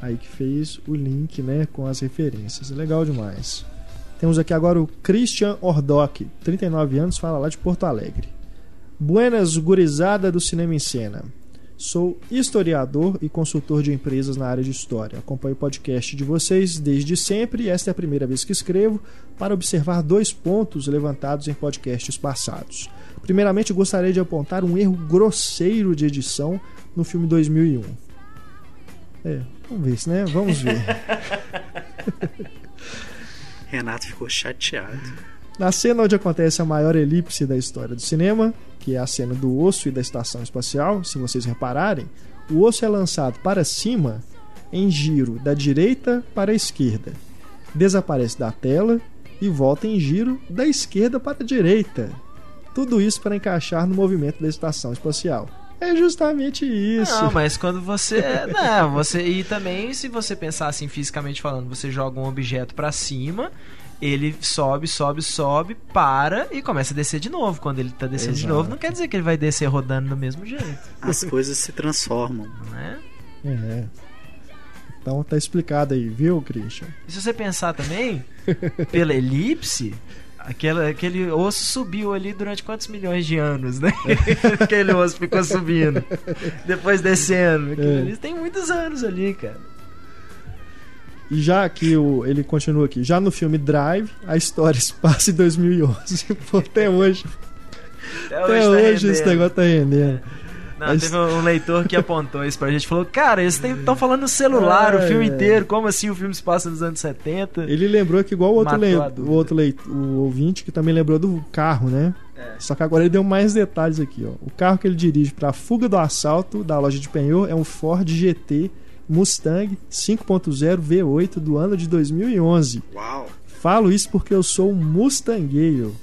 Aí que fez o link, né, com as referências. Legal demais. Temos aqui agora o Christian Ordoc, 39 anos, fala lá de Porto Alegre. Buenas gurizada do Cinema em Cena. Sou historiador e consultor de empresas na área de história. Acompanho o podcast de vocês desde sempre e esta é a primeira vez que escrevo para observar dois pontos levantados em podcasts passados. Primeiramente, gostaria de apontar um erro grosseiro de edição no filme 2001. É, vamos ver isso, né? Vamos ver. Renato ficou chateado. Na cena onde acontece a maior elipse da história do cinema, que é a cena do osso e da estação espacial, se vocês repararem, o osso é lançado para cima em giro da direita para a esquerda, desaparece da tela e volta em giro da esquerda para a direita. Tudo isso para encaixar no movimento da estação espacial. É justamente isso. Não, mas quando você. Não, você. E também, se você pensar assim, fisicamente falando, você joga um objeto pra cima, ele sobe, sobe, sobe, para e começa a descer de novo. Quando ele tá descendo de Exato. novo, não quer dizer que ele vai descer rodando do mesmo jeito, As coisas se transformam. né? É. Então tá explicado aí, viu, Christian? E se você pensar também, pela elipse, aquela, aquele osso subiu ali durante quantos milhões de anos, né? aquele osso ficou subindo, depois descendo. Aquilo É. tem muitos anos ali, cara. E já que o, ele continua aqui, já no filme Drive, a história se passa em 2011. Pô, até hoje. Até Até tá hoje esse rendendo. negócio tá rendendo. Não, Mas- teve um leitor que apontou isso pra gente. Falou, cara, eles estão falando no celular o filme ai. inteiro. Como assim o filme se passa nos anos 70? Ele lembrou que igual o outro, a o outro o ouvinte que também lembrou do carro, né? É. Só que agora ele deu mais detalhes aqui, ó. O carro que ele dirige para a fuga do assalto da loja de penhor é um Ford GT Mustang 5.0 V8 do ano de 2011. Uau! Falo isso porque eu sou um mustangueiro.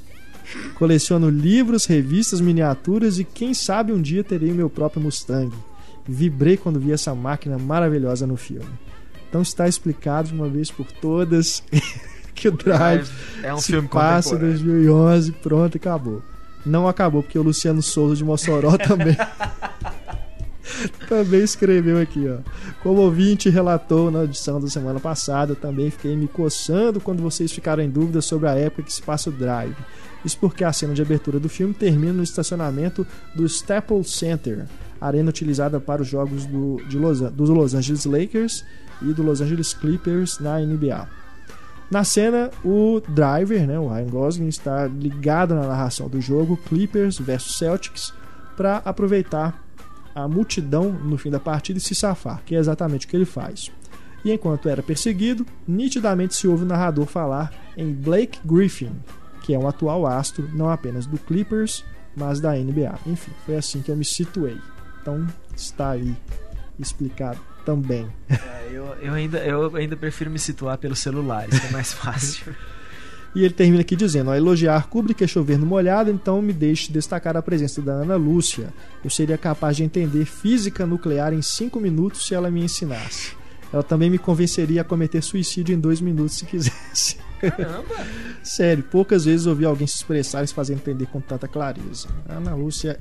Coleciono livros, revistas, miniaturas e quem sabe um dia terei o meu próprio Mustang. Vibrei quando vi essa máquina maravilhosa no filme. Então está explicado de uma vez por todas que o Drive É um se filme passa em contemporâneo. 2011, pronto, acabou. Não acabou porque o Luciano Souza de Mossoró também também escreveu aqui, ó. Como ouvinte relatou na edição da semana passada, também fiquei me coçando quando vocês ficaram em dúvida sobre a época que se passa o Drive. Isso porque a cena de abertura do filme termina no estacionamento do Staples Center, arena utilizada para os jogos do, Los, dos Los Angeles Lakers e do Los Angeles Clippers na NBA. Na cena, o driver, né, o Ryan Gosling, está ligado na narração do jogo Clippers versus Celtics para aproveitar a multidão no fim da partida e se safar, que é exatamente o que ele faz. E enquanto era perseguido, nitidamente se ouve o narrador falar em Blake Griffin, que é um atual astro não apenas do Clippers, mas da NBA. Enfim, foi assim que eu me situei. Então está aí explicado também. É, eu, eu, ainda, eu ainda prefiro me situar pelo celular, isso é mais fácil. E ele termina aqui dizendo: ao elogiar Kubrick é chover no molhado, então me deixe destacar a presença da Ana Lúcia. Eu seria capaz de entender física nuclear em 5 minutos se ela me ensinasse. Ela também me convenceria a cometer suicídio em 2 minutos se quisesse. Caramba! Sério, poucas vezes ouvi alguém se expressar e se fazer entender com tanta clareza. A Ana Lúcia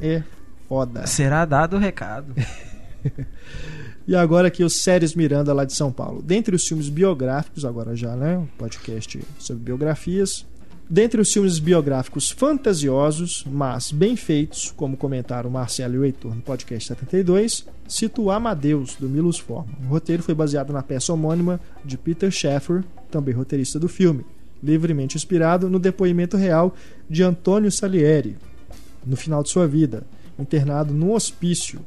é foda. Será dado o recado. E agora aqui o Séries Miranda lá de São Paulo. Dentre os filmes biográficos, agora já, né? Um podcast sobre biografias. Dentre os filmes biográficos fantasiosos, mas bem feitos, como comentaram Marcelo e o Heitor no podcast 72, cito Amadeus, do Milos Forman. O roteiro foi baseado na peça homônima de Peter Shaffer, também roteirista do filme, livremente inspirado no depoimento real de Antônio Salieri, no final de sua vida, internado num hospício,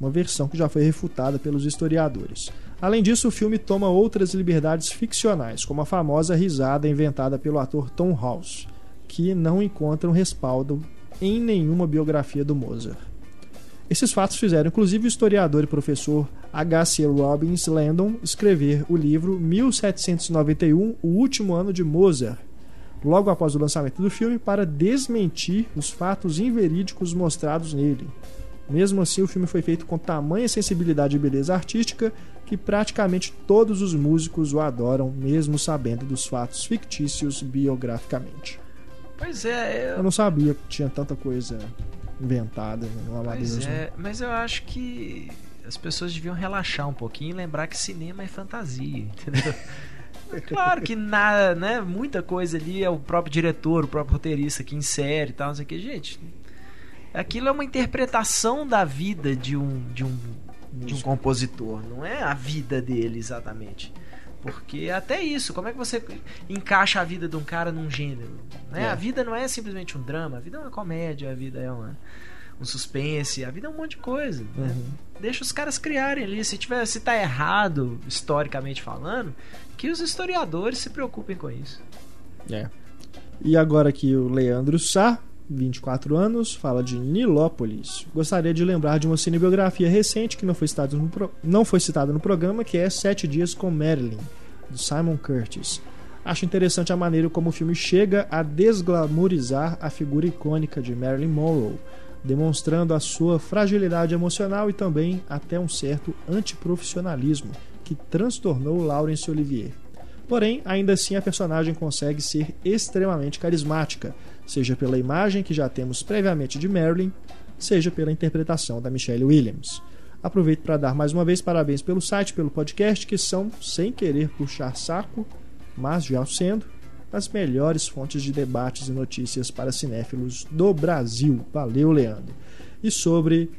uma versão que já foi refutada pelos historiadores. Além disso, o filme toma outras liberdades ficcionais, como a famosa risada inventada pelo ator Tom House, que não encontram respaldo em nenhuma biografia do Mozart. Esses fatos fizeram inclusive o historiador e professor H.C. Robbins Landon escrever o livro 1791, O Último Ano de Mozart, logo após o lançamento do filme, para desmentir os fatos inverídicos mostrados nele. Mesmo assim, o filme foi feito com tamanha sensibilidade e beleza artística que praticamente todos os músicos o adoram, mesmo sabendo dos fatos fictícios biograficamente. Pois é, Eu eu, não sabia que tinha tanta coisa inventada no Amadeus. pois né? é, mas eu acho que as pessoas deviam relaxar um pouquinho e lembrar que cinema é fantasia, entendeu? Claro que nada, né? Muita coisa ali é o próprio diretor, o próprio roteirista que insere e tal, não sei o que. Gente, aquilo é uma interpretação da vida de um, de um, de um compositor, não é a vida dele exatamente. Porque até isso, como é que você encaixa a vida de um cara num gênero? Né? É. A vida não é simplesmente um drama, a vida é uma comédia, a vida é uma, um suspense, a vida é um monte de coisa. né? Uhum. Deixa os caras criarem ali. Se, tiver, se tá errado, historicamente falando, que os historiadores se preocupem com isso. É. E agora aqui o Leandro Sá, 24 anos, fala de Nilópolis. Gostaria de lembrar de uma cinebiografia recente que não foi pro- não foi citada no programa, que é Sete Dias com Marilyn, do Simon Curtis. Acho interessante a maneira como o filme chega a desglamorizar a figura icônica de Marilyn Monroe, demonstrando a sua fragilidade emocional e também até um certo antiprofissionalismo que transtornou Laurence Olivier. Porém, ainda assim a personagem consegue ser extremamente carismática, seja pela imagem que já temos previamente de Marilyn, seja pela interpretação da Michelle Williams. Aproveito para dar mais uma vez parabéns pelo site, pelo podcast, que são, sem querer puxar saco, mas já sendo, as melhores fontes de debates e notícias para cinéfilos do Brasil. Valeu, Leandro. E sobre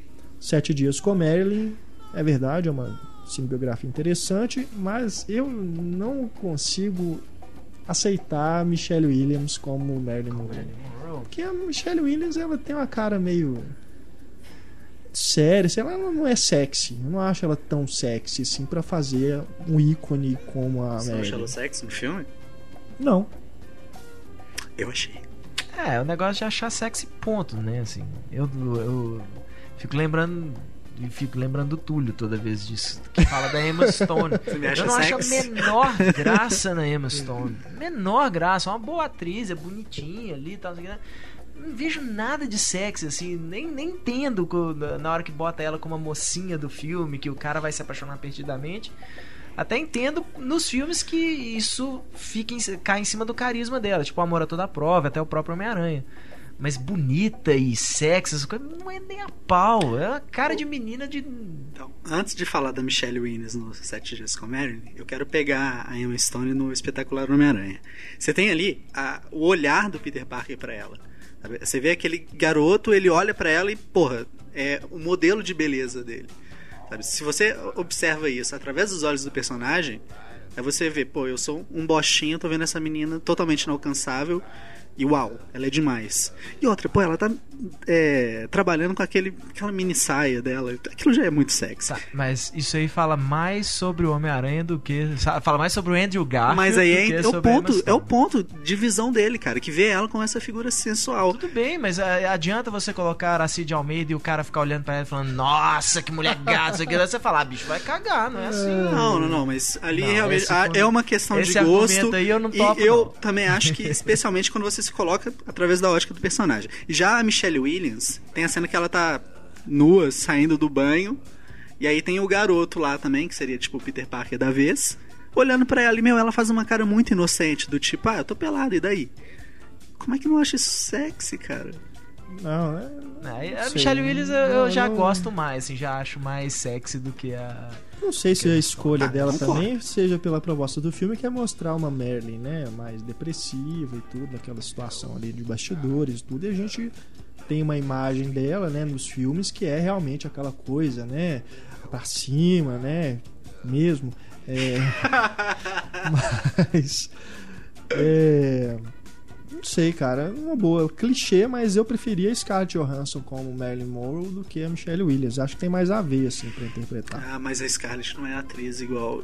Sete Dias com Marilyn, é verdade, é uma cinebiografia interessante, mas eu não consigo aceitar a Michelle Williams como Marilyn Monroe. Porque a Michelle Williams ela tem uma cara meio séria, sei lá, ela não é sexy. Eu não acho ela tão sexy assim pra fazer um ícone como a Você não achou ela Marilyn. sexy no filme? Não. Eu achei. É, o negócio de achar sexy ponto, né? Assim, eu, eu fico lembrando. E Fico lembrando do Túlio toda vez disso. Que fala da Emma Stone. Eu não acho a menor graça na Emma Stone. Menor graça, é uma boa atriz, é bonitinha ali e tal. lá. Não vejo nada de sexy, assim, nem, nem entendo na hora que bota ela como a mocinha do filme, que o cara vai se apaixonar perdidamente. Até entendo nos filmes que isso fica em- cai em cima do carisma dela, tipo Amor a Toda Prova, até o próprio Homem-Aranha. Mas bonita e sexy, essas coisas, não é nem a pau. É uma cara de menina de. Então, antes de falar da Michelle Williams no Sete Dias com Marilyn, eu quero pegar a Emma Stone no espetacular Homem-Aranha. Você tem ali a- o olhar do Peter Parker pra ela. sabe? Você vê aquele garoto, ele olha pra ela e, porra, é o modelo de beleza dele. sabe? Se você observa isso através dos olhos do personagem, aí você vê, pô, eu sou um bostinho, tô vendo essa menina totalmente inalcançável. E uau, ela é demais. E outra, pô, ela tá é, trabalhando com aquele, aquela mini saia dela. Aquilo já é muito sexy. Tá, mas isso aí fala mais sobre o Homem-Aranha do que. Fala mais sobre o Andrew Garfield. Mas aí é, é o ponto, é o ponto de visão dele, cara, que vê ela com essa figura sensual. Tudo bem, mas é, adianta você colocar a Aracide Almeida e o cara ficar olhando pra ela e falando, nossa, que mulher gata, isso aqui. Daí você fala, ah, bicho, vai cagar, não é assim. Não, não, não, mas ali Não, realmente é uma questão de gosto. aí eu não topo, e eu não. também acho que, especialmente quando você se coloca através da ótica do personagem. Já a Michelle Williams, tem a cena que ela tá nua, saindo do banho, e aí tem o garoto lá também, que seria tipo o Peter Parker da vez, olhando pra ela e, meu, ela faz uma cara muito inocente, do tipo, ah, eu tô pelado, e daí? Como é que não acha isso sexy, cara? Não, é. Aí, a. Michelle Williams eu, eu já não- gosto mais, assim, já acho mais sexy do que a. Não sei se a escolha Ah, dela também seja pela proposta do filme, que é mostrar uma Merlin, né, mais depressiva e tudo, naquela situação ali de bastidores e tudo, e a gente tem uma imagem dela, né, nos filmes que é realmente aquela coisa, né, pra cima, né, mesmo. É... Mas é... Não sei, cara, uma boa clichê, mas eu preferia a Scarlett Johansson como Marilyn Monroe do que a Michelle Williams. Acho que tem mais a ver assim para interpretar. Ah, mas a Scarlett não é atriz igual.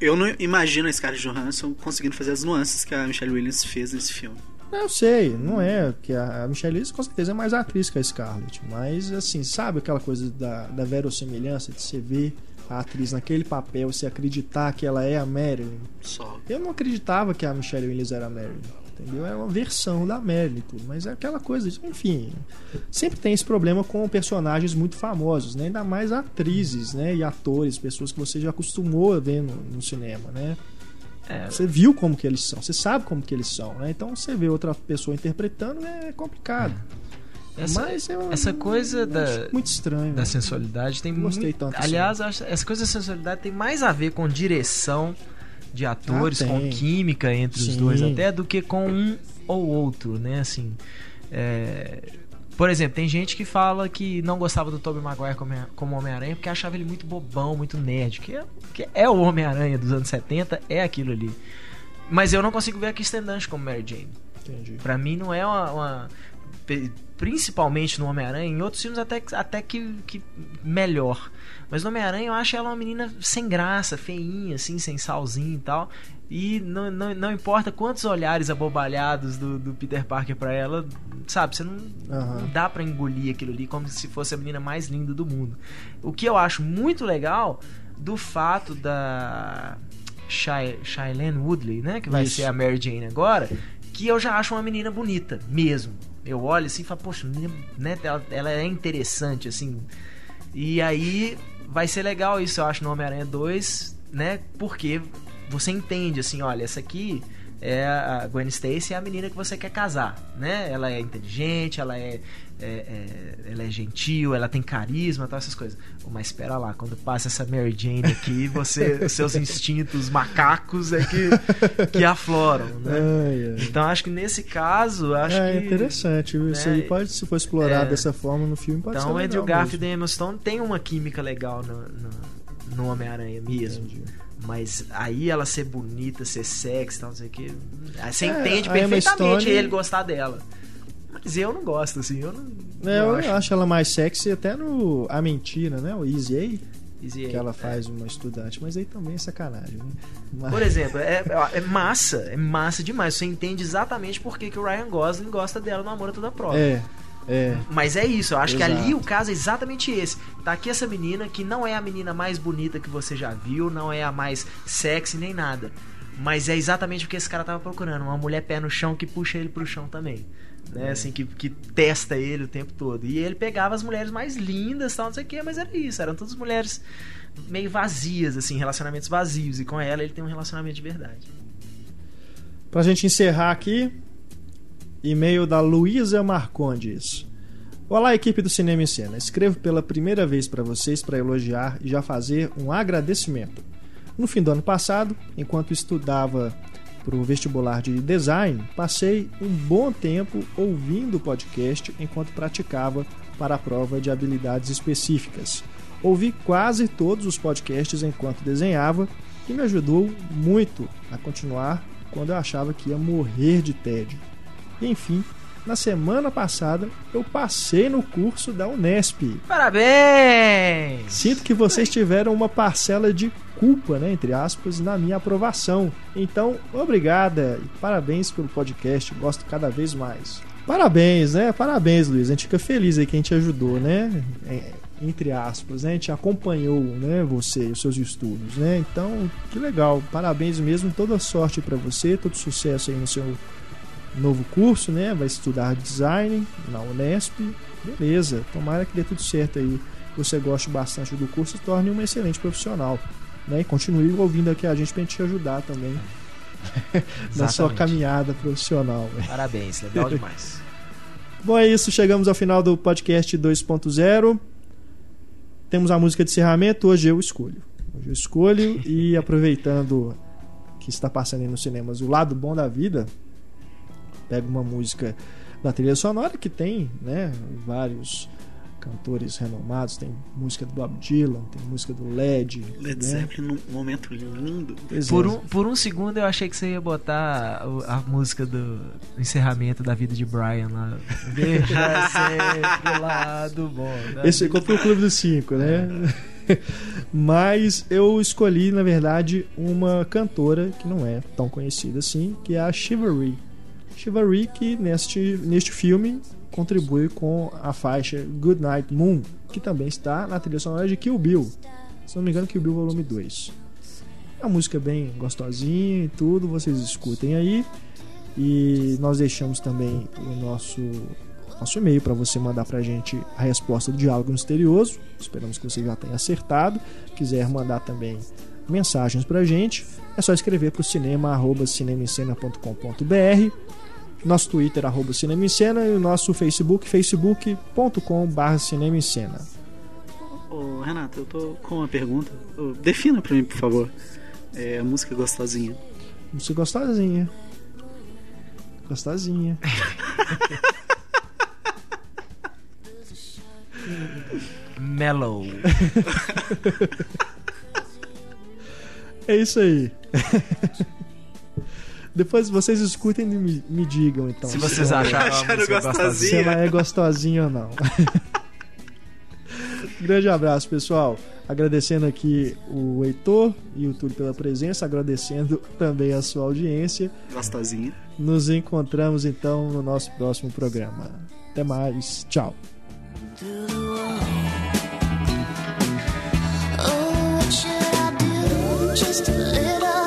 Eu não imagino a Scarlett Johansson conseguindo fazer as nuances que a Michelle Williams fez nesse filme. Não, Eu sei, não é, que a a Michelle Williams com certeza é mais atriz que a Scarlett, mas assim, sabe aquela coisa da, da verossimilhança de você ver a atriz naquele papel, você acreditar que ela é a Marilyn? Só. Eu não acreditava que a Michelle Williams era a Marilyn, entendeu? Era uma versão da Marilyn e tudo, mas é aquela coisa, enfim, sempre tem esse problema com personagens muito famosos, né? Ainda mais atrizes, né? E atores, pessoas que você já acostumou a ver no, no cinema, né? É, Você viu como que eles são, você sabe como que eles são, né? Então você vê outra pessoa interpretando é complicado. essa, Mas eu essa coisa eu da- muito estranho. da né? sensualidade tem Não gostei muito. tanto assim. Aliás, acho- essa coisa da sensualidade tem mais a ver com direção de atores, Ah, com química entre os Sim. dois, até do que com um ou outro, né? Assim. é, Por exemplo, tem gente que fala que não gostava do Tobey Maguire como, como Homem-Aranha porque achava ele muito bobão, muito nerd. Que é, que é o Homem-Aranha dos anos 70, é aquilo ali. Mas eu não consigo ver a Kristen Dunst como Mary Jane. Entendi. Pra mim não é uma. uma- principalmente no Homem-Aranha, em outros filmes até, que- até que, que melhor. Mas no Homem-Aranha eu acho ela uma menina sem graça, feinha, assim, sem salzinho e tal. E não, não, não importa quantos olhares abobalhados do, do Peter Parker pra ela, sabe? Você não, Aham. não dá pra engolir aquilo ali como se fosse a menina mais linda do mundo. O que eu acho muito legal do fato da Shailene Woodley, né? Que vai Isso. ser a Mary Jane agora, que eu já acho uma menina bonita, mesmo. Eu olho assim e falo, poxa, né? Ela, ela é interessante, assim. E aí vai ser legal isso, eu acho, no Homem-Aranha 2, né? Porque você entende, assim, olha, essa aqui é a Gwen Stacy é a menina que você quer casar, né? Ela é inteligente, ela é, é- é- ela é gentil, ela tem carisma, tal essas coisas. Oh, mas espera lá, quando passa essa Mary Jane aqui, você, seus instintos macacos é que, que afloram, né? Ai, ai. Então acho que nesse caso, acho é que interessante. Isso né, aí pode, se for explorado é. dessa forma no filme, pode ser então, legal Andrew Garfield mesmo. e Emma Stone tem uma química legal no, no, no Homem-Aranha mesmo. Entendi. Mas aí ela ser bonita, ser sexy, tal, não sei o que. Aí você É, entende Emma perfeitamente Stone- ele gostar dela. Mas eu não gosto, assim, eu não. É, não eu acho. acho. ela mais sexy até no A Mentira, né? O Easy A, Easy que A. ela faz uma estudante, mas aí também é sacanagem, né? Mas- Por exemplo, é, é massa, é massa demais. Você entende exatamente por que, que o Ryan Gosling gosta dela no Amor a Toda Prova. É, é. Mas é isso, eu acho que ali Exato. o caso é exatamente esse. Tá aqui essa menina que não é a menina mais bonita que você já viu, não é a mais sexy nem nada. Mas é exatamente o que esse cara tava procurando. Uma mulher pé no chão que puxa ele pro chão também. É. Né? Assim, que, que testa ele o tempo todo. E ele pegava as mulheres mais lindas tal, não sei o que, mas era isso. Eram todas mulheres meio vazias, assim, relacionamentos vazios. E com ela ele tem um relacionamento de verdade. Pra gente encerrar aqui, e-mail da Luísa Marcondes. Olá, equipe do Cinema em Cena. Escrevo pela primeira vez para vocês para elogiar e já fazer um agradecimento. No fim do ano passado, enquanto estudava para o vestibular de design, passei um bom tempo ouvindo o podcast enquanto praticava para a prova de habilidades específicas. Ouvi quase todos os podcasts enquanto desenhava e me ajudou muito a continuar quando eu achava que ia morrer de tédio. Enfim, na semana passada eu passei no curso da Unesp. Parabéns! Sinto que vocês tiveram uma parcela de culpa, né, entre aspas, na minha aprovação. Então, obrigada e parabéns pelo podcast, gosto cada vez mais. Parabéns, né? Parabéns, Luiz. A gente fica feliz aí que a gente ajudou, né? É, entre aspas, né? A gente acompanhou, né, você e os seus estudos, né? Então, que legal. Parabéns mesmo, toda sorte para você, todo sucesso aí no seu novo curso, né? Vai estudar design na Unesp. Beleza, tomara que dê tudo certo aí. Você goste bastante do curso e torne um excelente profissional. Né? E continue ouvindo aqui a gente pra gente te ajudar também na sua caminhada profissional. Parabéns, legal demais. Bom, é isso. Chegamos ao final do podcast 2.0. Temos a música de encerramento. Hoje eu escolho. Hoje eu escolho e aproveitando que está passando aí nos cinemas o lado bom da vida, pego uma música da trilha sonora que tem, né, vários cantores renomados, tem música do Bob Dylan, tem música do Led, Led né? Zeppelin num momento lindo. Por é. um, por um segundo eu achei que você ia botar o- a música do encerramento da vida de Brian lá. Deixa sempre o lado bom. Esse ficou pro Clube dos Cinco, né? Mas eu escolhi, na verdade, uma cantora que não é tão conhecida assim, que é a Chivalry. Chivalry que neste, neste filme contribui com a faixa Good Night Moon, que também está na trilha sonora de Kill Bill. Se não me engano, Kill Bill Volume 2. É uma música bem gostosinha e tudo, vocês escutem aí. E nós deixamos também o nosso nosso e-mail para você mandar pra gente a resposta do diálogo misterioso. Esperamos que você já tenha acertado. Quiser mandar também mensagens pra gente, é só escrever para o cinema cinemaencena.com.br nosso Twitter arroba Cinema em Cena e o nosso Facebook facebook.com barra Cinema em Cena. Ô, Renato, eu tô com uma pergunta. Ô, defina pra mim, por favor. É, a música gostosinha. Música gostosinha. Gostosinha. Mellow. É isso aí. Depois vocês escutem e me, me digam então. Se vocês acharam a Acharam gostosinha? se ela é gostosinha ou não. Grande abraço, pessoal. Agradecendo aqui o Heitor e o Túlio pela presença, agradecendo também a sua audiência. Gostosinha. Nos encontramos então no nosso próximo programa. Até mais. Tchau. Oh, just to live?